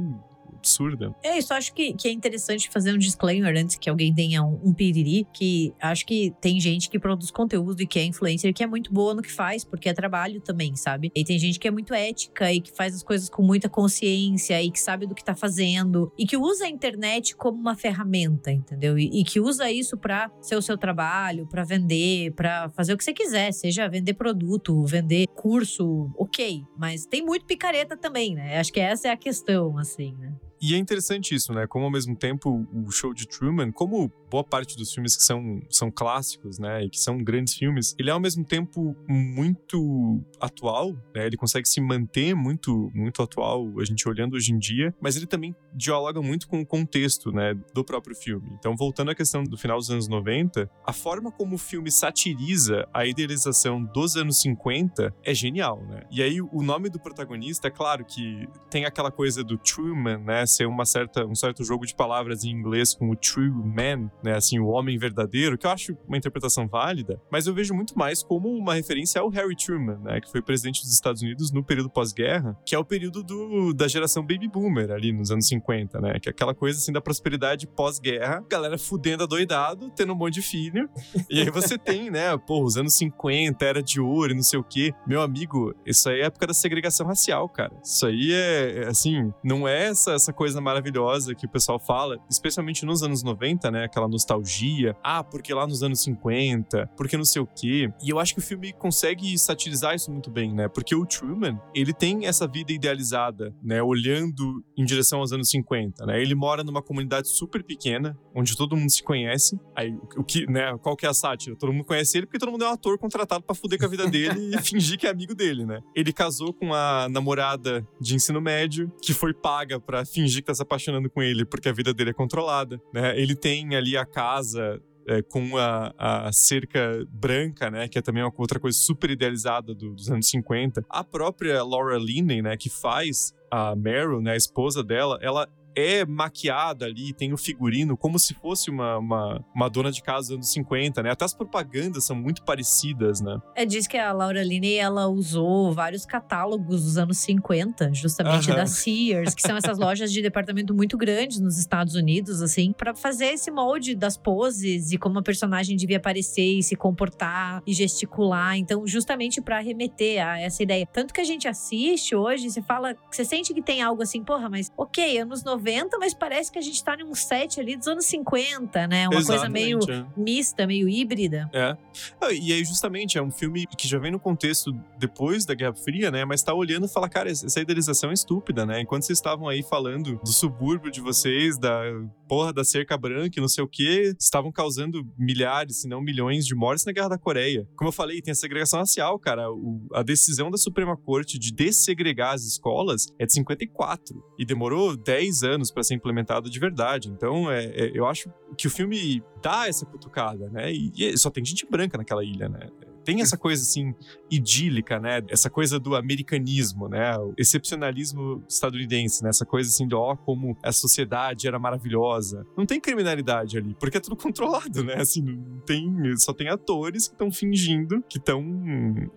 absurda. É isso, acho que, que é interessante fazer um disclaimer antes que alguém tenha um, um piriri, que acho que tem gente que produz conteúdo e que é influencer que é muito boa no que faz, porque é trabalho também, sabe? E tem gente que é muito ética e que faz as coisas com muita consciência e que sabe do que tá fazendo e que usa a internet como uma ferramenta, entendeu? E, e que usa isso para ser o seu trabalho, para vender, para fazer o que você quiser, seja vender produto, vender curso, ok. Mas tem muito picareta também, né? Acho que essa é a questão, assim, né? E é interessante isso, né? Como ao mesmo tempo o show de Truman, como boa parte dos filmes que são, são clássicos, né? E que são grandes filmes, ele é ao mesmo tempo muito atual, né? Ele consegue se manter muito, muito atual, a gente olhando hoje em dia, mas ele também dialoga muito com o contexto, né? Do próprio filme. Então, voltando à questão do final dos anos 90, a forma como o filme satiriza a idealização dos anos 50 é genial, né? E aí, o nome do protagonista, é claro que tem aquela coisa do Truman, né? ser uma certa, um certo jogo de palavras em inglês com o true man, né, assim, o homem verdadeiro, que eu acho uma interpretação válida, mas eu vejo muito mais como uma referência ao Harry Truman, né, que foi presidente dos Estados Unidos no período pós-guerra, que é o período do, da geração baby boomer ali nos anos 50, né, que é aquela coisa assim da prosperidade pós-guerra, galera fudendo adoidado, tendo um monte de filho, e aí você [LAUGHS] tem, né, pô, os anos 50, era de ouro e não sei o quê. Meu amigo, isso aí é época da segregação racial, cara. Isso aí é, é assim, não é essa, essa coisa maravilhosa que o pessoal fala, especialmente nos anos 90, né? Aquela nostalgia. Ah, porque lá nos anos 50, porque não sei o quê. E eu acho que o filme consegue satirizar isso muito bem, né? Porque o Truman, ele tem essa vida idealizada, né? Olhando em direção aos anos 50, né? Ele mora numa comunidade super pequena, onde todo mundo se conhece. Aí, o que, né? Qual que é a sátira? Todo mundo conhece ele porque todo mundo é um ator contratado para fuder com a vida dele e [LAUGHS] fingir que é amigo dele, né? Ele casou com a namorada de ensino médio, que foi paga para fingir fingir que tá se apaixonando com ele porque a vida dele é controlada, né? Ele tem ali a casa é, com a, a, cerca branca, né? Que é também uma outra coisa super idealizada do, dos anos 50. A própria Laura Linney, né? Que faz a Meryl, né? A esposa dela, ela é maquiada ali, tem o figurino como se fosse uma, uma, uma, dona de casa dos anos 50, né? Até as propagandas são muito parecidas, né? É, diz que a Laura Linney, ela usou vários catálogos dos anos 50, justamente da Sears, que são essas lojas de departamento muito grandes nos Estados Unidos, assim, para fazer esse molde das poses e como a personagem devia aparecer e se comportar e gesticular. Então, justamente para remeter a essa ideia. Tanto que a gente assiste hoje, você fala, você sente que tem algo assim, porra, mas ok, anos 90 90, mas parece que a gente tá num set ali dos anos 50, né? Uma Exatamente, coisa meio é. mista, meio híbrida. É. Ah, e aí, justamente, é um filme que já vem no contexto depois da Guerra Fria, né? Mas tá olhando e fala, cara, essa idealização é estúpida, né? Enquanto vocês estavam aí falando do subúrbio de vocês, da porra da cerca branca e não sei o que, estavam causando milhares, se não milhões de mortes na Guerra da Coreia. Como eu falei, tem a segregação racial, cara. O, a decisão da Suprema Corte de dessegregar as escolas é de 54 e demorou 10 anos anos para ser implementado de verdade. Então, é, é, eu acho que o filme dá essa cutucada, né? E, e só tem gente branca naquela ilha, né? tem essa coisa assim idílica, né? Essa coisa do americanismo, né? O excepcionalismo estadunidense, né? Essa coisa assim de ó como a sociedade era maravilhosa. Não tem criminalidade ali, porque é tudo [LAUGHS] controlado, né? Assim, não tem, só tem atores que estão fingindo que estão,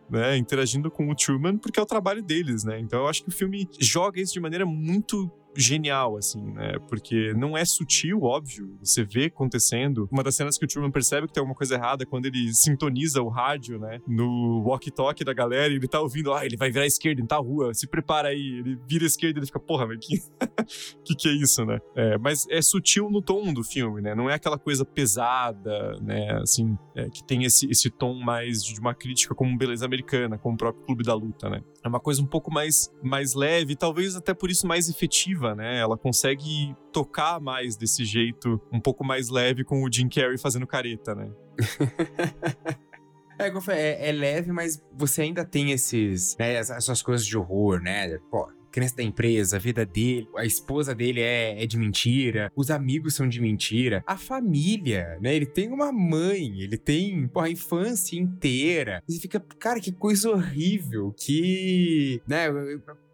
né, interagindo com o Truman porque é o trabalho deles, né? Então eu acho que o filme joga isso de maneira muito genial, assim, né? Porque não é sutil, óbvio. Você vê acontecendo. Uma das cenas que o Truman percebe que tem alguma coisa errada é quando ele sintoniza o rádio, né? No walkie-talkie da galera e ele tá ouvindo, ah, ele vai virar esquerda em tal rua, se prepara aí. Ele vira esquerda e ele fica, porra, mas que... [LAUGHS] que que é isso, né? É, mas é sutil no tom do filme, né? Não é aquela coisa pesada, né? Assim, é, que tem esse, esse tom mais de uma crítica como beleza americana, como o próprio Clube da Luta, né? É uma coisa um pouco mais, mais leve, talvez até por isso mais efetiva, né? Ela consegue tocar mais desse jeito, um pouco mais leve, com o Jim Carrey fazendo careta, né? [LAUGHS] É, é, é, leve, mas você ainda tem esses, né, essas coisas de horror, né? Pô, crença da empresa, a vida dele, a esposa dele é, é de mentira, os amigos são de mentira, a família, né? Ele tem uma mãe, ele tem, porra, a infância inteira. Você fica, cara, que coisa horrível, que, né?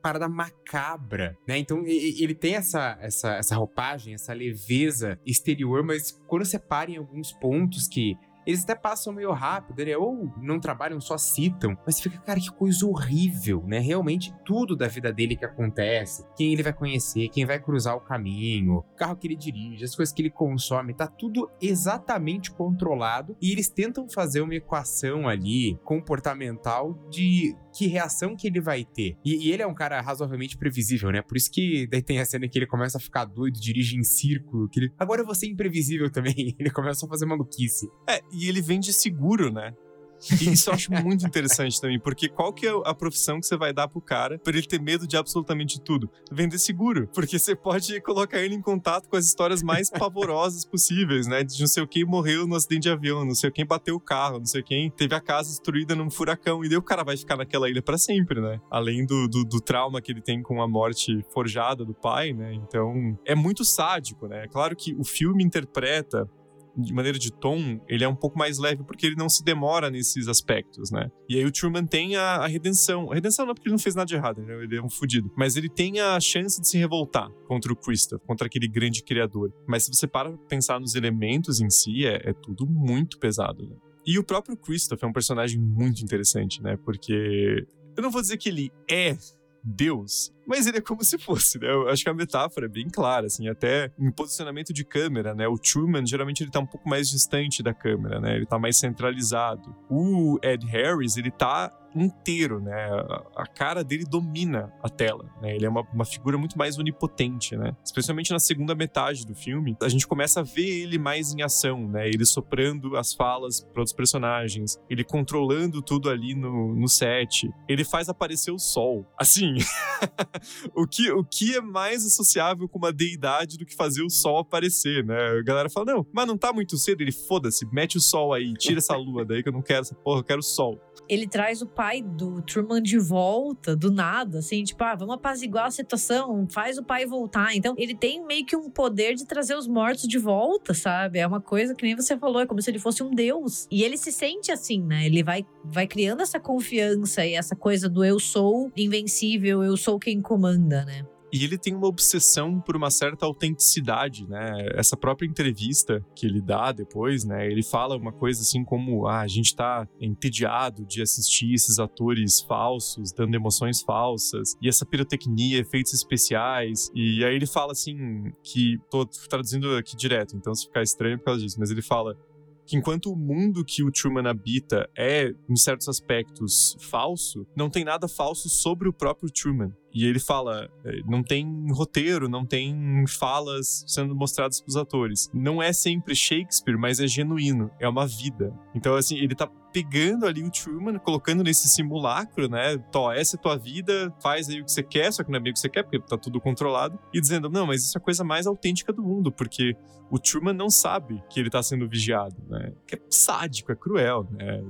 parada macabra, né? Então ele tem essa, essa, essa roupagem, essa leveza exterior, mas quando você para em alguns pontos que eles até passam meio rápido, né? Ou não trabalham, só citam. Mas fica, cara, que coisa horrível, né? Realmente tudo da vida dele que acontece. Quem ele vai conhecer, quem vai cruzar o caminho, o carro que ele dirige, as coisas que ele consome, tá tudo exatamente controlado. E eles tentam fazer uma equação ali comportamental de que reação que ele vai ter. E, e, ele é um cara razoavelmente previsível, né? Por isso que daí tem a cena que ele começa a ficar doido, dirige em círculo, que ele... Agora vou ser imprevisível também. [LAUGHS] ele começa a fazer maluquice. É, e ele vende seguro, né? E isso eu acho muito interessante também, porque qual que é a profissão que você vai dar pro cara para ele ter medo de absolutamente tudo? Vender seguro, porque você pode colocar ele em contato com as histórias mais [LAUGHS] pavorosas possíveis, né? De não sei quem morreu no acidente de avião, não sei quem bateu o carro, não sei quem teve a casa destruída num furacão, e daí o cara vai ficar naquela ilha para sempre, né? Além do, do, do, trauma que ele tem com a morte forjada do pai, né? Então, é muito sádico, né? É claro que o filme interpreta de maneira de tom, ele é um pouco mais leve porque ele não se demora nesses aspectos, né? E aí o Truman tem a, a redenção. A redenção não porque ele não fez nada de errado, né? Ele é um fudido. Mas ele tem a chance de se revoltar contra o Christoph, contra aquele grande criador. Mas se você para pensar nos elementos em si, é, é tudo muito pesado, né? E o próprio Christoph é um personagem muito interessante, né? Porque eu não vou dizer que ele é Deus, mas ele é como se fosse, né? Eu acho que a metáfora é bem clara, assim, até em posicionamento de câmera, né? O Truman, geralmente, ele tá um pouco mais distante da câmera, né? Ele tá mais centralizado. O Ed Harris, ele tá inteiro, né? A, cara dele domina a tela, né? Ele é uma, uma figura muito mais onipotente, né? Especialmente na segunda metade do filme, a gente começa a ver ele mais em ação, né? Ele soprando as falas para outros personagens, ele controlando tudo ali no, no set, ele faz aparecer o sol. Assim, [LAUGHS] [LAUGHS] o, que, o que é mais associável com uma deidade do que fazer o sol aparecer, né? A galera fala, não, mas não tá muito cedo. Ele, foda-se, mete o sol aí, tira essa lua daí que eu não quero essa porra, eu quero o sol. Ele traz o pai do Truman de volta, do nada, assim, tipo, ah, vamos apaziguar a situação, faz o pai voltar. Então, ele tem meio que um poder de trazer os mortos de volta, sabe? É uma coisa que nem você falou, é como se ele fosse um deus. E ele se sente assim, né? Ele vai, vai criando essa confiança e essa coisa do eu sou invencível, eu sou quem comanda, né? E ele tem uma obsessão por uma certa autenticidade, né? Essa própria entrevista que ele dá depois, né? Ele fala uma coisa assim como: ah, a gente tá entediado de assistir esses atores falsos, dando emoções falsas, e essa pirotecnia, efeitos especiais. E aí ele fala assim: que. tô traduzindo aqui direto, então se ficar estranho por causa disso, mas ele fala que enquanto o mundo que o Truman habita é, em certos aspectos, falso, não tem nada falso sobre o próprio Truman. E ele fala, é, não tem roteiro, não tem falas sendo mostradas para os atores. Não é sempre Shakespeare, mas é genuíno, é uma vida. Então, assim, ele tá pegando ali o Truman, colocando nesse simulacro, né? Tó, essa é tua vida, faz aí o que você quer, só que não é bem o que você quer, porque tá tudo controlado. E dizendo, não, mas isso é a coisa mais autêntica do mundo, porque o Truman não sabe que ele tá sendo vigiado, né? Que é sádico, é cruel, né?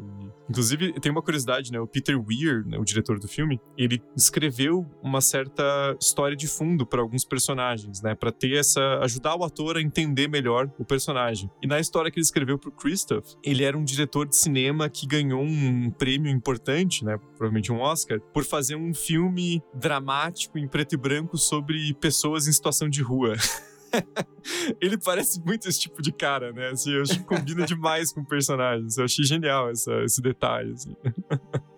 Inclusive, tem uma curiosidade, né? O Peter Weir, né, o diretor do filme, ele escreveu uma certa história de fundo para alguns personagens, né? Para ter essa ajudar o ator a entender melhor o personagem. E na história que ele escreveu pro Christoph, ele era um diretor de cinema que ganhou um prêmio importante, né? Provavelmente um Oscar, por fazer um filme dramático em preto e branco sobre pessoas em situação de rua. [LAUGHS] [LAUGHS] ele parece muito esse tipo de cara, né? Assim, eu acho que combina [LAUGHS] demais com personagens. Eu achei genial essa, esse detalhe. Assim.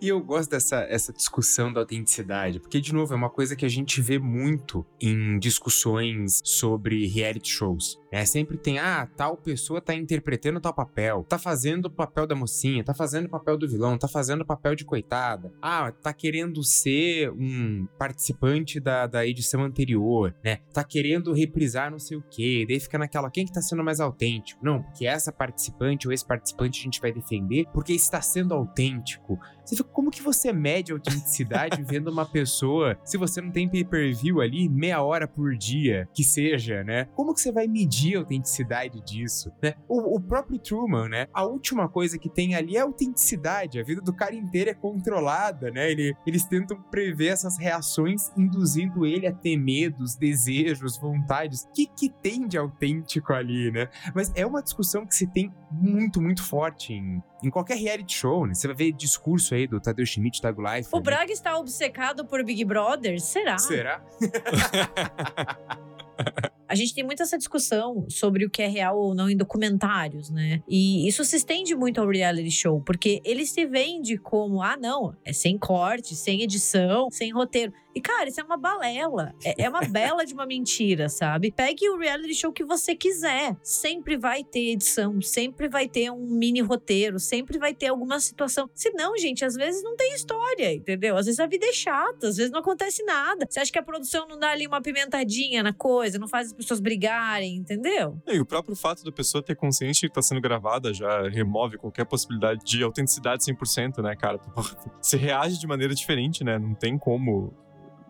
e eu gosto dessa essa discussão da autenticidade, porque, de novo, é uma coisa que a gente vê muito em discussões sobre reality shows. É, sempre tem, ah, tal pessoa tá interpretando tal papel, tá fazendo o papel da mocinha, tá fazendo o papel do vilão, tá fazendo o papel de coitada. Ah, tá querendo ser um participante da, da edição anterior, né? Tá querendo reprisar não sei o quê. Daí fica naquela, quem que tá sendo mais autêntico? Não, porque essa participante ou esse participante a gente vai defender porque está sendo autêntico Você fica, como que você mede a autenticidade vendo uma pessoa, se você não tem pay-per-view ali, meia hora por dia, que seja, né? Como que você vai medir a autenticidade disso, né? O, o próprio Truman, né? A última coisa que tem ali é a autenticidade. A vida do cara inteira é controlada, né? Ele, eles tentam prever essas reações, induzindo ele a ter medos, desejos, vontades. O que, que tem de autêntico ali, né? Mas é uma discussão que se tem muito, muito forte em, em qualquer reality show, né? Você vai ver discurso aí do Tadeu Schmidt, Doug Life. O né? Braga está obcecado por Big Brother? Será? Será? [LAUGHS] [LAUGHS] A gente tem muito essa discussão sobre o que é real ou não em documentários, né? E isso se estende muito ao reality show, porque ele se vende como, ah, não, é sem corte, sem edição, sem roteiro. E, cara, isso é uma balela. É, é uma bela de uma mentira, sabe? Pegue o reality show que você quiser. Sempre vai ter edição, sempre vai ter um mini roteiro, sempre vai ter alguma situação. Se não, gente, às vezes não tem história, entendeu? Às vezes a vida é chata, às vezes não acontece nada. Você acha que a produção não dá ali uma pimentadinha na coisa, não faz pessoas brigarem, entendeu? E o próprio fato da pessoa ter consciência que tá sendo gravada já remove qualquer possibilidade de autenticidade 100%, né, cara? [LAUGHS] Você reage de maneira diferente, né? Não tem como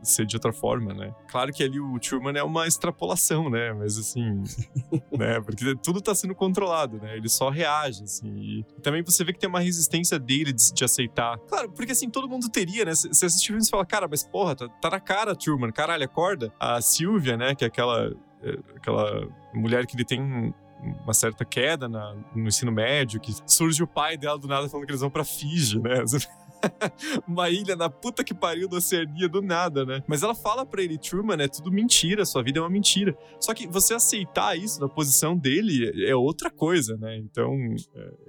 ser de outra forma, né? Claro que ali o Truman é uma extrapolação, né? Mas assim, [LAUGHS] né? Porque tudo tá sendo controlado, né? Ele só reage, assim. E também você vê que tem uma resistência dele de, de aceitar. Claro, porque assim, todo mundo teria, né? Você assiste o filme e fala, cara, mas porra, tá, tá na cara, Truman, caralho, acorda. A Sylvia, né? Que é aquela, aquela mulher que ele tem uma certa queda na, no ensino médio, que surge o pai dela do nada falando que eles vão pra Fiji, né? [LAUGHS] uma ilha na puta que pariu da Oceania do nada, né? Mas ela fala pra ele, Truman, é tudo mentira, sua vida é uma mentira. Só que você aceitar isso na posição dele é outra coisa, né? Então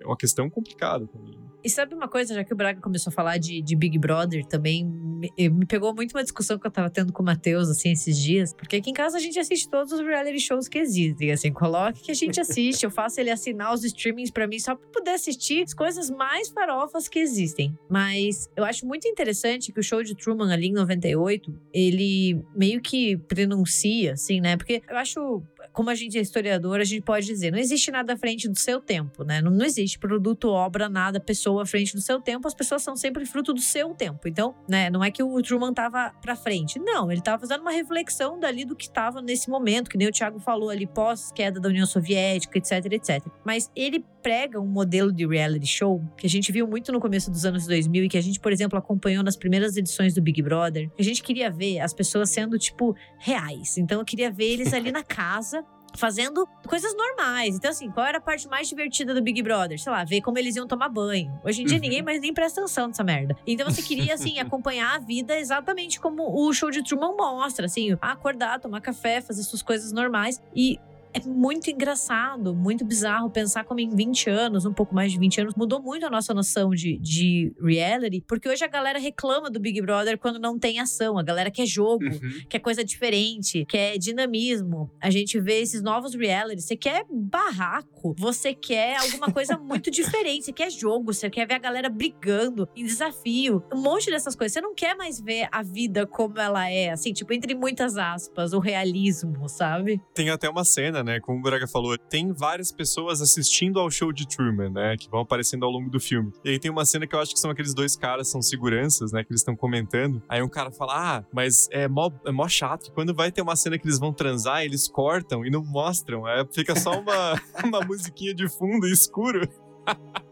é uma questão complicada também. E sabe uma coisa, já que o Braga começou a falar de, de Big Brother também, me, me, pegou muito uma discussão que eu tava tendo com o Matheus, assim, esses dias. Porque aqui em casa a gente assiste todos os reality shows que existem, assim, coloque que a gente assiste. eu faço ele assinar os streamings para mim só pra poder assistir as coisas mais farofas que existem. Mas eu acho muito interessante que o show de Truman ali em 98, ele meio que prenuncia, assim, né? Porque eu acho como a gente é historiador, a gente pode dizer, não existe nada à frente do seu tempo, né? Não, não existe produto, obra, nada, pessoa à frente do seu tempo. As pessoas são sempre fruto do seu tempo. Então, né, não é que o Truman tava pra frente. Não, ele tava fazendo uma reflexão dali do que estava nesse momento, que nem o Thiago falou ali, pós-queda da União Soviética, etc, etc. Mas ele prega um modelo de reality show que a gente viu muito no começo dos anos 2000 e que a gente, por exemplo, acompanhou nas primeiras edições do Big Brother. A gente queria ver as pessoas sendo, tipo, reais. Então, eu queria ver eles ali na casa fazendo coisas normais. Então, assim, qual era a parte mais divertida do Big Brother? Sei lá, ver como eles iam tomar banho. Hoje em dia, uhum. ninguém mais nem presta atenção nessa merda. Então, você queria, assim, [LAUGHS] acompanhar a vida exatamente como o show de Truman mostra, assim, acordar, tomar café, fazer suas coisas normais. E é muito engraçado, muito bizarro pensar como em 20 anos, um pouco mais de 20 anos, mudou muito a nossa noção de, de reality, porque hoje a galera reclama do Big Brother quando não tem ação. A galera quer jogo, uhum. quer coisa diferente, quer dinamismo. A gente vê esses novos realities. Você quer barraco, você quer alguma coisa [LAUGHS] muito diferente, você quer jogo, você quer ver a galera brigando em desafio, um monte dessas coisas. Você não quer mais ver a vida como ela é, assim, tipo, entre muitas aspas, o realismo, sabe? Tem até uma cena né? Como o Braga falou, tem várias pessoas assistindo ao show de Truman, né? Que vão aparecendo ao longo do filme. E aí tem uma cena que eu acho que são aqueles dois caras, são seguranças, né? Que eles estão comentando. Aí um cara fala: Ah, mas é mó, é mó chato quando vai ter uma cena que eles vão transar, eles cortam e não mostram. É, fica só uma, [LAUGHS] uma musiquinha de fundo escuro. [LAUGHS]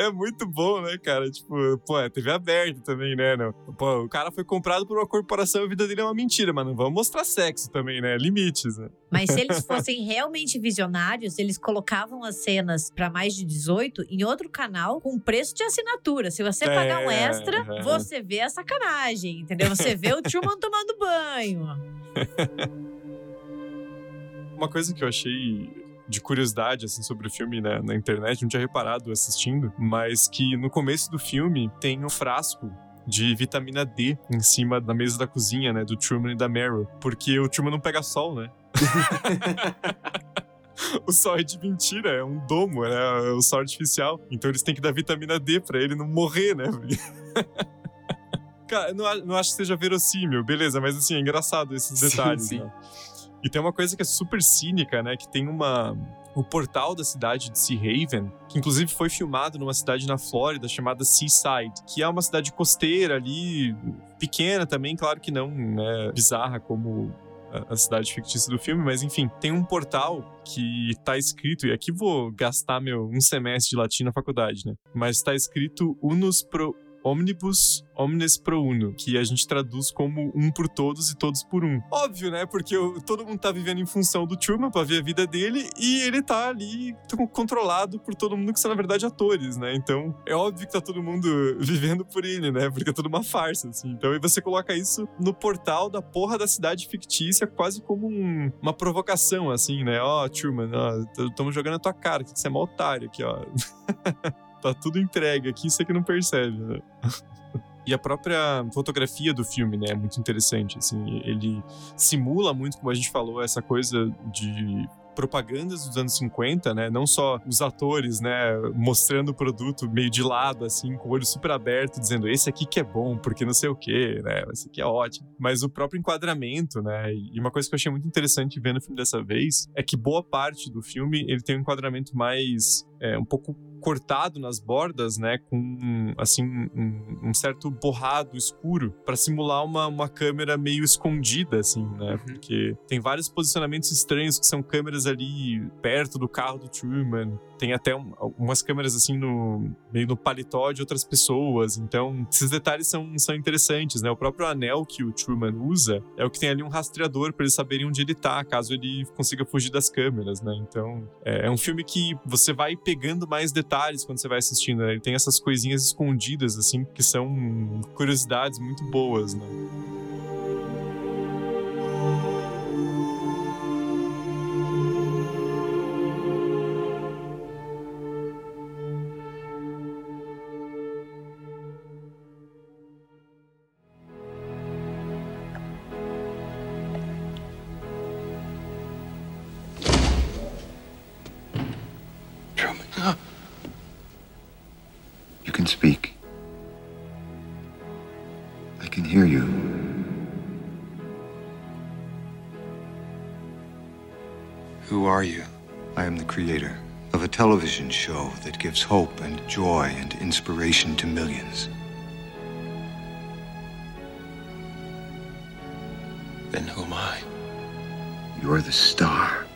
É muito bom, né, cara? Tipo, pô, é TV aberta também, né? Não. Pô, o cara foi comprado por uma corporação e a vida dele é uma mentira, mas não vamos mostrar sexo também, né? Limites, né? Mas se eles fossem [LAUGHS] realmente visionários, eles colocavam as cenas para mais de 18 em outro canal com preço de assinatura. Se você pagar um é, extra, é. você vê a sacanagem, entendeu? Você vê o Truman tomando banho. [LAUGHS] Uma coisa que eu achei de curiosidade assim sobre o filme né, na internet, não tinha reparado assistindo, mas que no começo do filme tem um frasco de vitamina D em cima da mesa da cozinha, né, do Truman e da Meryl, porque o Truman não pega sol, né? [LAUGHS] o sol é de mentira, é um domo, é o sol artificial. Então eles têm que dar vitamina D para ele não morrer, né? [LAUGHS] Cara, não, não acho que seja verossímil, beleza, mas assim, é engraçado esses detalhes. Sim, sim. Né? E tem uma coisa que é super cínica, né? Que tem uma, o portal da cidade de Sea Haven, que inclusive foi filmado numa cidade na Flórida chamada Seaside, que é uma cidade costeira ali, pequena também, claro que não né, bizarra como a cidade fictícia do filme, mas enfim, tem um portal que tá escrito, e aqui vou gastar meu um semestre de latim na faculdade, né? Mas tá escrito Unus pro Omnibus Omnes Pro Uno, que a gente traduz como um por todos e todos por um. Óbvio, né? Porque todo mundo tá vivendo em função do Truman pra ver a vida dele e ele tá ali controlado por todo mundo que são, na verdade, atores, né? Então, é óbvio que tá todo mundo [LAUGHS] vivendo por ele, né? Porque é tudo uma farsa, assim. Então, aí você coloca isso no portal da porra da cidade fictícia, quase como um, uma provocação, assim, né? Ó, oh, Truman, estamos jogando a tua cara, que você é mó otário aqui, ó. [LAUGHS] tá tudo entregue aqui, você que não percebe, né? [LAUGHS] E a própria fotografia do filme, né, é muito interessante, assim, ele simula muito, como a gente falou, essa coisa de propagandas dos anos 50, né? Não só os atores, né, mostrando o produto meio de lado, assim, com o olho super aberto, dizendo esse aqui que é bom, porque não sei o quê, né? Esse aqui é ótimo. Mas o próprio enquadramento, né? E uma coisa que eu achei muito interessante vendo o filme dessa vez é que boa parte do filme ele tem um enquadramento mais é, um pouco cortado nas bordas, né, com assim um, um certo borrado escuro para simular uma, uma câmera meio escondida, assim, né, uhum. porque tem vários posicionamentos estranhos que são câmeras ali perto do carro do Truman, tem até um, umas câmeras assim no meio no paletó de outras pessoas, então esses detalhes são, são interessantes, né, o próprio anel que o Truman usa é o que tem ali um rastreador para eles saberem onde ele tá, caso ele consiga fugir das câmeras, né, então é, é um filme que você vai pegando mais detalhes quando você vai assistindo, né? Ele tem essas coisinhas escondidas, assim, que são curiosidades muito boas, né? [GASPS] You can speak. I can hear you. Who are you? I am the creator of a television show that gives hope and joy and inspiration to millions. Then who am I? You're the star.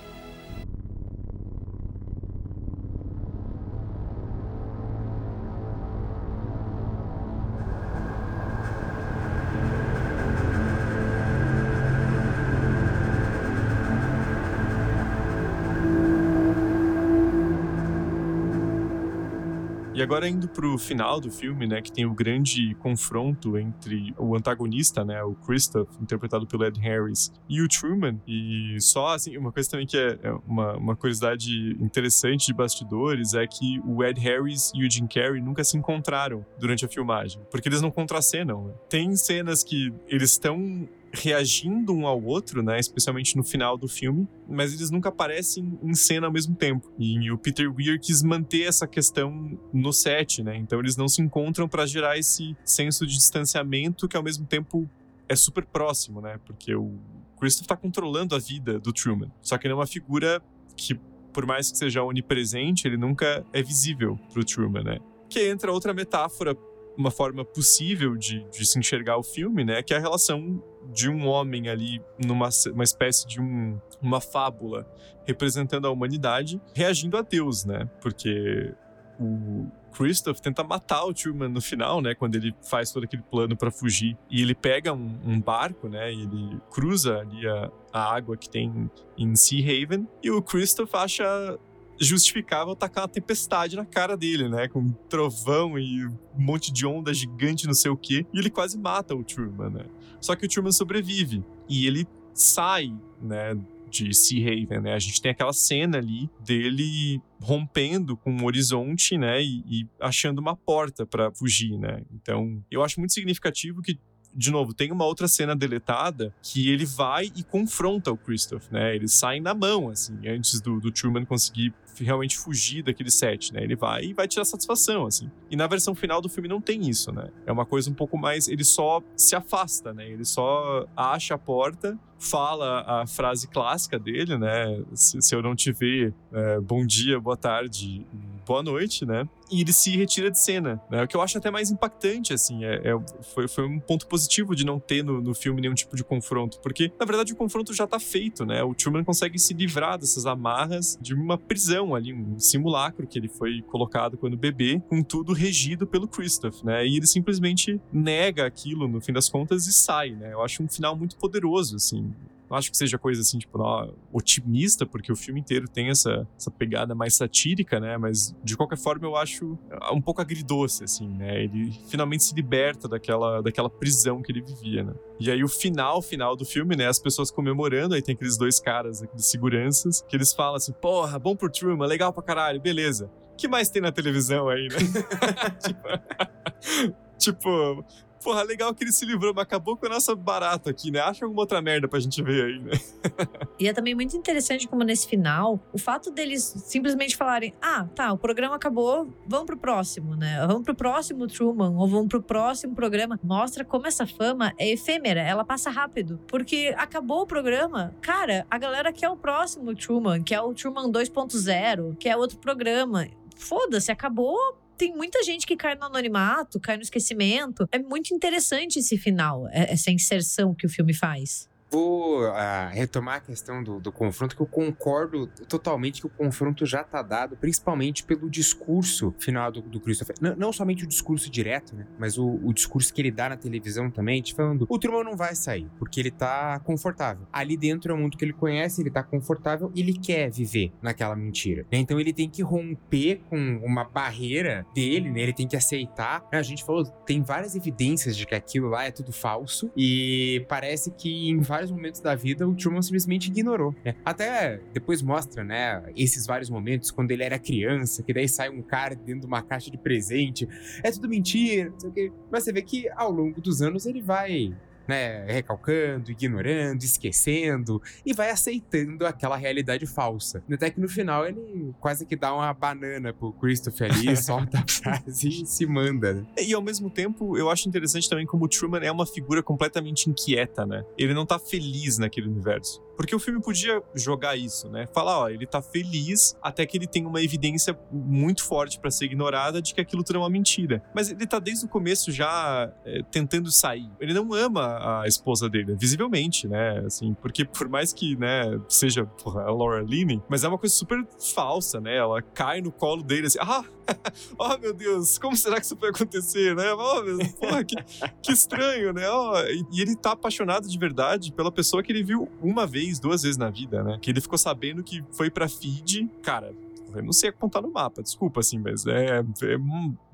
Agora indo pro final do filme, né, que tem o grande confronto entre o antagonista, né, o Christoph, interpretado pelo Ed Harris, e o Truman. E só, assim, uma coisa também que é, é uma, uma curiosidade interessante de bastidores é que o Ed Harris e o Jim Carrey nunca se encontraram durante a filmagem, porque eles não contracenam. Né? Tem cenas que eles estão reagindo um ao outro, né? Especialmente no final do filme, mas eles nunca aparecem em cena ao mesmo tempo. E o Peter Weir quis manter essa questão no set, né? Então eles não se encontram para gerar esse senso de distanciamento que ao mesmo tempo é super próximo, né? Porque o Christopher tá controlando a vida do Truman. Só que ele é uma figura que, por mais que seja onipresente, ele nunca é visível pro Truman, né? Que entra outra metáfora uma forma possível de, de se enxergar o filme, né? Que é a relação de um homem ali numa uma espécie de um, uma fábula representando a humanidade, reagindo a Deus, né? Porque o Christoph tenta matar o Truman no final, né? Quando ele faz todo aquele plano para fugir. E ele pega um, um, barco, né? E ele cruza ali a, a água que tem em Sea Haven. E o Christoph acha justificável tacar uma tempestade na cara dele, né? Com um trovão e um monte de onda gigante, não sei o quê. E ele quase mata o Truman, né? Só que o Truman sobrevive. E ele sai, né? De Sea Haven, né? A gente tem aquela cena ali dele rompendo com o horizonte, né? E, e achando uma porta para fugir, né? Então, eu acho muito significativo que de novo, tem uma outra cena deletada que ele vai e confronta o Christoph, né? Eles saem na mão, assim, antes do, do Truman conseguir realmente fugir daquele set, né? Ele vai e vai tirar satisfação, assim. E na versão final do filme não tem isso, né? É uma coisa um pouco mais. Ele só se afasta, né? Ele só acha a porta fala a frase clássica dele, né? Se, se eu não te ver, é, bom dia, boa tarde, boa noite, né? E ele se retira de cena, né? O que eu acho até mais impactante, assim, é, é foi, foi um ponto positivo de não ter no, no filme nenhum tipo de confronto, porque, na verdade, o confronto já tá feito, né? O Truman consegue se livrar dessas amarras de uma prisão ali, um simulacro que ele foi colocado quando bebê, com tudo regido pelo Christoph, né? E ele simplesmente nega aquilo, no fim das contas, e sai, né? Eu acho um final muito poderoso, assim. Não acho que seja coisa assim, tipo, não, otimista, porque o filme inteiro tem essa, essa pegada mais satírica, né? Mas, de qualquer forma, eu acho um pouco agridoce, assim, né? Ele finalmente se liberta daquela, daquela prisão que ele vivia, né? E aí, o final, final do filme, né? As pessoas comemorando, aí tem aqueles dois caras, aqueles seguranças, que eles falam assim, porra, bom pro Truman, legal pra caralho, beleza. O que mais tem na televisão aí, né? [LAUGHS] tipo, [LAUGHS] tipo, porra, legal que ele se livrou, mas acabou com a nossa barata aqui, né? Acha alguma outra merda pra gente ver aí, né? [LAUGHS] e é também muito interessante como nesse final, o fato deles simplesmente falarem: ah, tá, o programa acabou, vamos pro próximo, né? Vamos pro próximo Truman, ou vamos pro próximo programa. Mostra como essa fama é efêmera, ela passa rápido. Porque acabou o programa, cara, a galera quer o próximo Truman, que é o Truman 2.0, que é outro programa. Foda-se, acabou, tem muita gente que cai no anonimato, cai no esquecimento. É muito interessante esse final, é, essa inserção que o filme faz vou uh, retomar a questão do, do, confronto, que eu concordo totalmente que o confronto já está dado, principalmente pelo discurso final do, do Christopher. Não, não, somente o discurso direto, né? Mas o, o, discurso que ele dá na televisão também, te falando: o Truman não vai sair, porque ele tá confortável. Ali dentro é o mundo que ele conhece, ele tá confortável e ele quer viver naquela mentira. Né? Então ele tem que romper com uma barreira dele, né? Ele tem que aceitar. A gente falou, tem várias evidências de que aquilo lá é tudo falso e parece que em vários vários momentos da vida o Truman simplesmente ignorou. Né? Até depois mostra, né, esses vários momentos quando ele era criança, que daí sai um cara dentro de uma caixa de presente. É tudo mentira, não sei o quê. Mas você vê que ao longo dos anos ele vai né, recalcando, ignorando, esquecendo e vai aceitando aquela realidade falsa. Até que no final ele quase que dá uma banana pro Christopher ali, [LAUGHS] solta a frase e se manda. Né? E ao mesmo tempo, eu acho interessante também como o Truman é uma figura completamente inquieta, né? Ele não tá feliz naquele universo. Porque o filme podia jogar isso, né? Falar, ó, ele tá feliz até que ele tem uma evidência muito forte para ser ignorada de que aquilo tudo é uma mentira. Mas ele tá desde o começo já é, tentando sair. Ele não ama a esposa dele, visivelmente, né? Assim, porque por mais que, né, seja porra, a Laura Linney, mas é uma coisa super falsa, né? Ela cai no colo dele assim, ah, [LAUGHS] oh meu Deus, como será que isso foi acontecer, né? Oh, meu, porra, que, que estranho, né? Oh, e, ele tá apaixonado de verdade pela pessoa que ele viu uma vez duas vezes na vida, né? Que ele ficou sabendo que foi pra Fiji, cara, eu não sei apontar no mapa, desculpa, assim, mas é, é,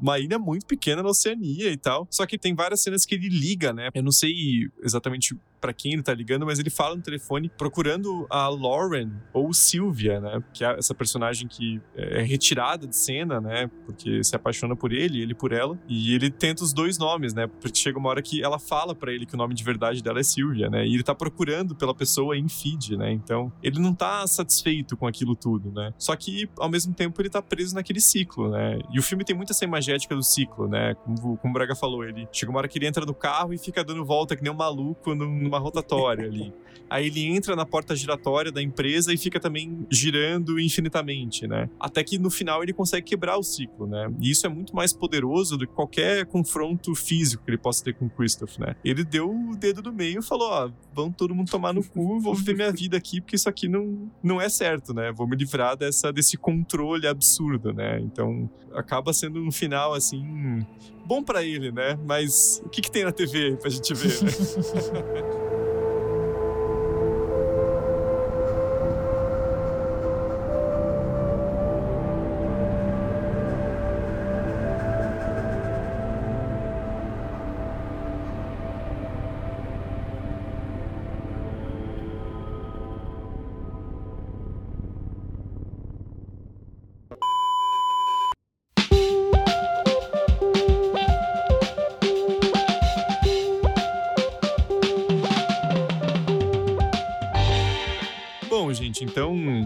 uma ilha muito pequena na Oceania e tal. Só que tem várias cenas que ele liga, né? Eu não sei exatamente para quem ele tá ligando, mas ele fala no telefone procurando a Lauren ou Sylvia, né? Que é essa personagem que é retirada de cena, né? Porque se apaixona por ele, ele por ela. E ele tenta os dois nomes, né? Porque chega uma hora que ela fala para ele que o nome de verdade dela é Sylvia, né? E ele tá procurando pela pessoa em feed, né? Então, ele não tá satisfeito com aquilo tudo, né? Só que, ao mesmo tempo, ele tá preso naquele ciclo, né? E o filme tem muita essa imagética do ciclo, né? Como, como o Braga falou, ele chega uma hora que ele entra no carro e fica dando volta que nem um maluco no numa rotatória ali. Aí ele entra na porta giratória da empresa e fica também girando infinitamente, né? Até que no final ele consegue quebrar o ciclo, né? E isso é muito mais poderoso do que qualquer confronto físico que ele possa ter com o Christoph, né? Ele deu o dedo no meio e falou: ó, vão todo mundo tomar no cu, vou viver minha vida aqui, porque isso aqui não, não é certo, né? Vou me livrar dessa, desse controle absurdo, né? Então acaba sendo um final assim. Bom para ele, né? Mas o que, que tem na TV pra gente ver, né? [LAUGHS]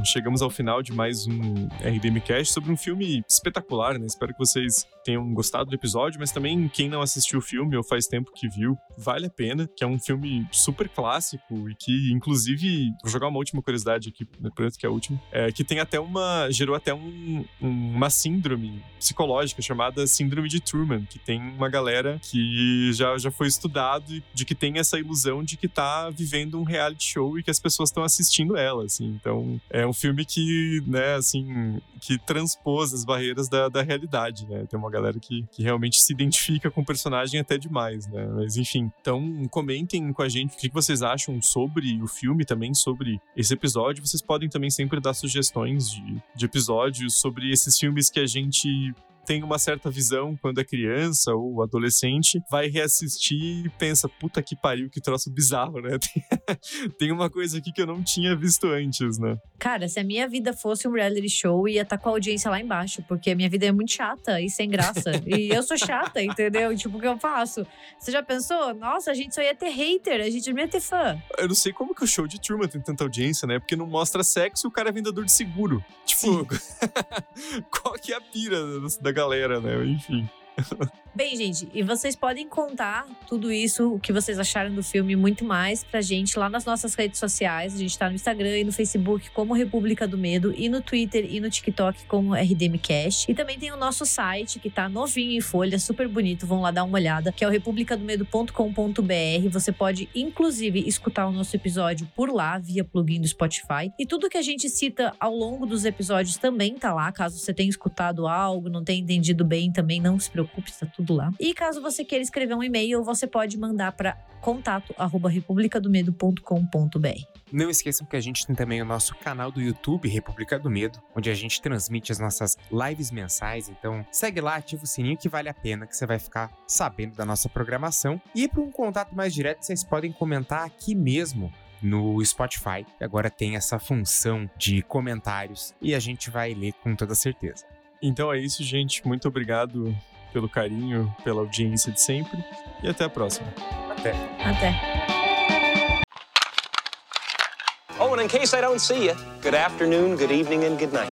chegamos ao final de mais um RDMcast sobre um filme espetacular, né? Espero que vocês tenham gostado do episódio, mas também quem não assistiu o filme ou faz tempo que viu, vale a pena, que é um filme super clássico e que, inclusive, vou jogar uma última curiosidade aqui, né, que é a última, é, que tem até uma, gerou até um, uma síndrome psicológica chamada Síndrome de Truman, que tem uma galera que já, já foi estudado de que tem essa ilusão de que tá vivendo um reality show e que as pessoas estão assistindo ela, assim. Então, é um filme que, né, assim, que transpôs as barreiras da, da realidade, né? Tem uma galera que, que realmente se identifica com o personagem até demais, né? Mas, enfim. Então, comentem com a gente o que vocês acham sobre o filme, também sobre esse episódio. Vocês podem também sempre dar sugestões de, de episódios sobre esses filmes que a gente tem uma certa visão quando é criança ou adolescente, vai reassistir e pensa, puta que pariu, que troço bizarro, né? [LAUGHS] Tem, uma coisa aqui que eu não tinha visto antes, né? Cara, se a minha vida fosse um reality show, ia estar tá com a audiência lá embaixo, porque a minha vida é muito chata e sem graça. [LAUGHS] e eu sou chata, entendeu? Tipo, o que eu faço? Você já pensou? Nossa, a gente só ia ter hater, a gente não ia ter fã. Eu não sei como que o show de Truman tem tanta audiência, né? Porque não mostra sexo e o cara é vendedor de seguro. Tipo, [LAUGHS] qual que é a pira da galera, né? Enfim. [LAUGHS] Bem, gente, e vocês podem contar tudo isso, o que vocês acharam do filme, muito mais pra gente lá nas nossas redes sociais. A gente tá no Instagram e no Facebook como República do Medo, e no Twitter e no TikTok como RDMcast. E também tem o nosso site, que tá novinho em folha, super bonito, vão lá dar uma olhada, que é o republicadomedo.com.br. Você pode, inclusive, escutar o nosso episódio por lá, via plugin do Spotify. E tudo que a gente cita ao longo dos episódios também tá lá, caso você tenha escutado algo, não tenha entendido bem, também não se preocupe, está tudo lá. E caso você queira escrever um e-mail, você pode mandar para contato@republicadomedo.com.br. Não esqueçam que a gente tem também o nosso canal do YouTube República do Medo, onde a gente transmite as nossas lives mensais. Então, segue lá, ativa o sininho que vale a pena, que você vai ficar sabendo da nossa programação. E para um contato mais direto, vocês podem comentar aqui mesmo no Spotify. Agora tem essa função de comentários e a gente vai ler com toda certeza. Então é isso, gente. Muito obrigado pelo carinho, pela audiência de sempre. E até a próxima. Até. Até. Oh, and in case I don't see you, good afternoon, good evening, and good night.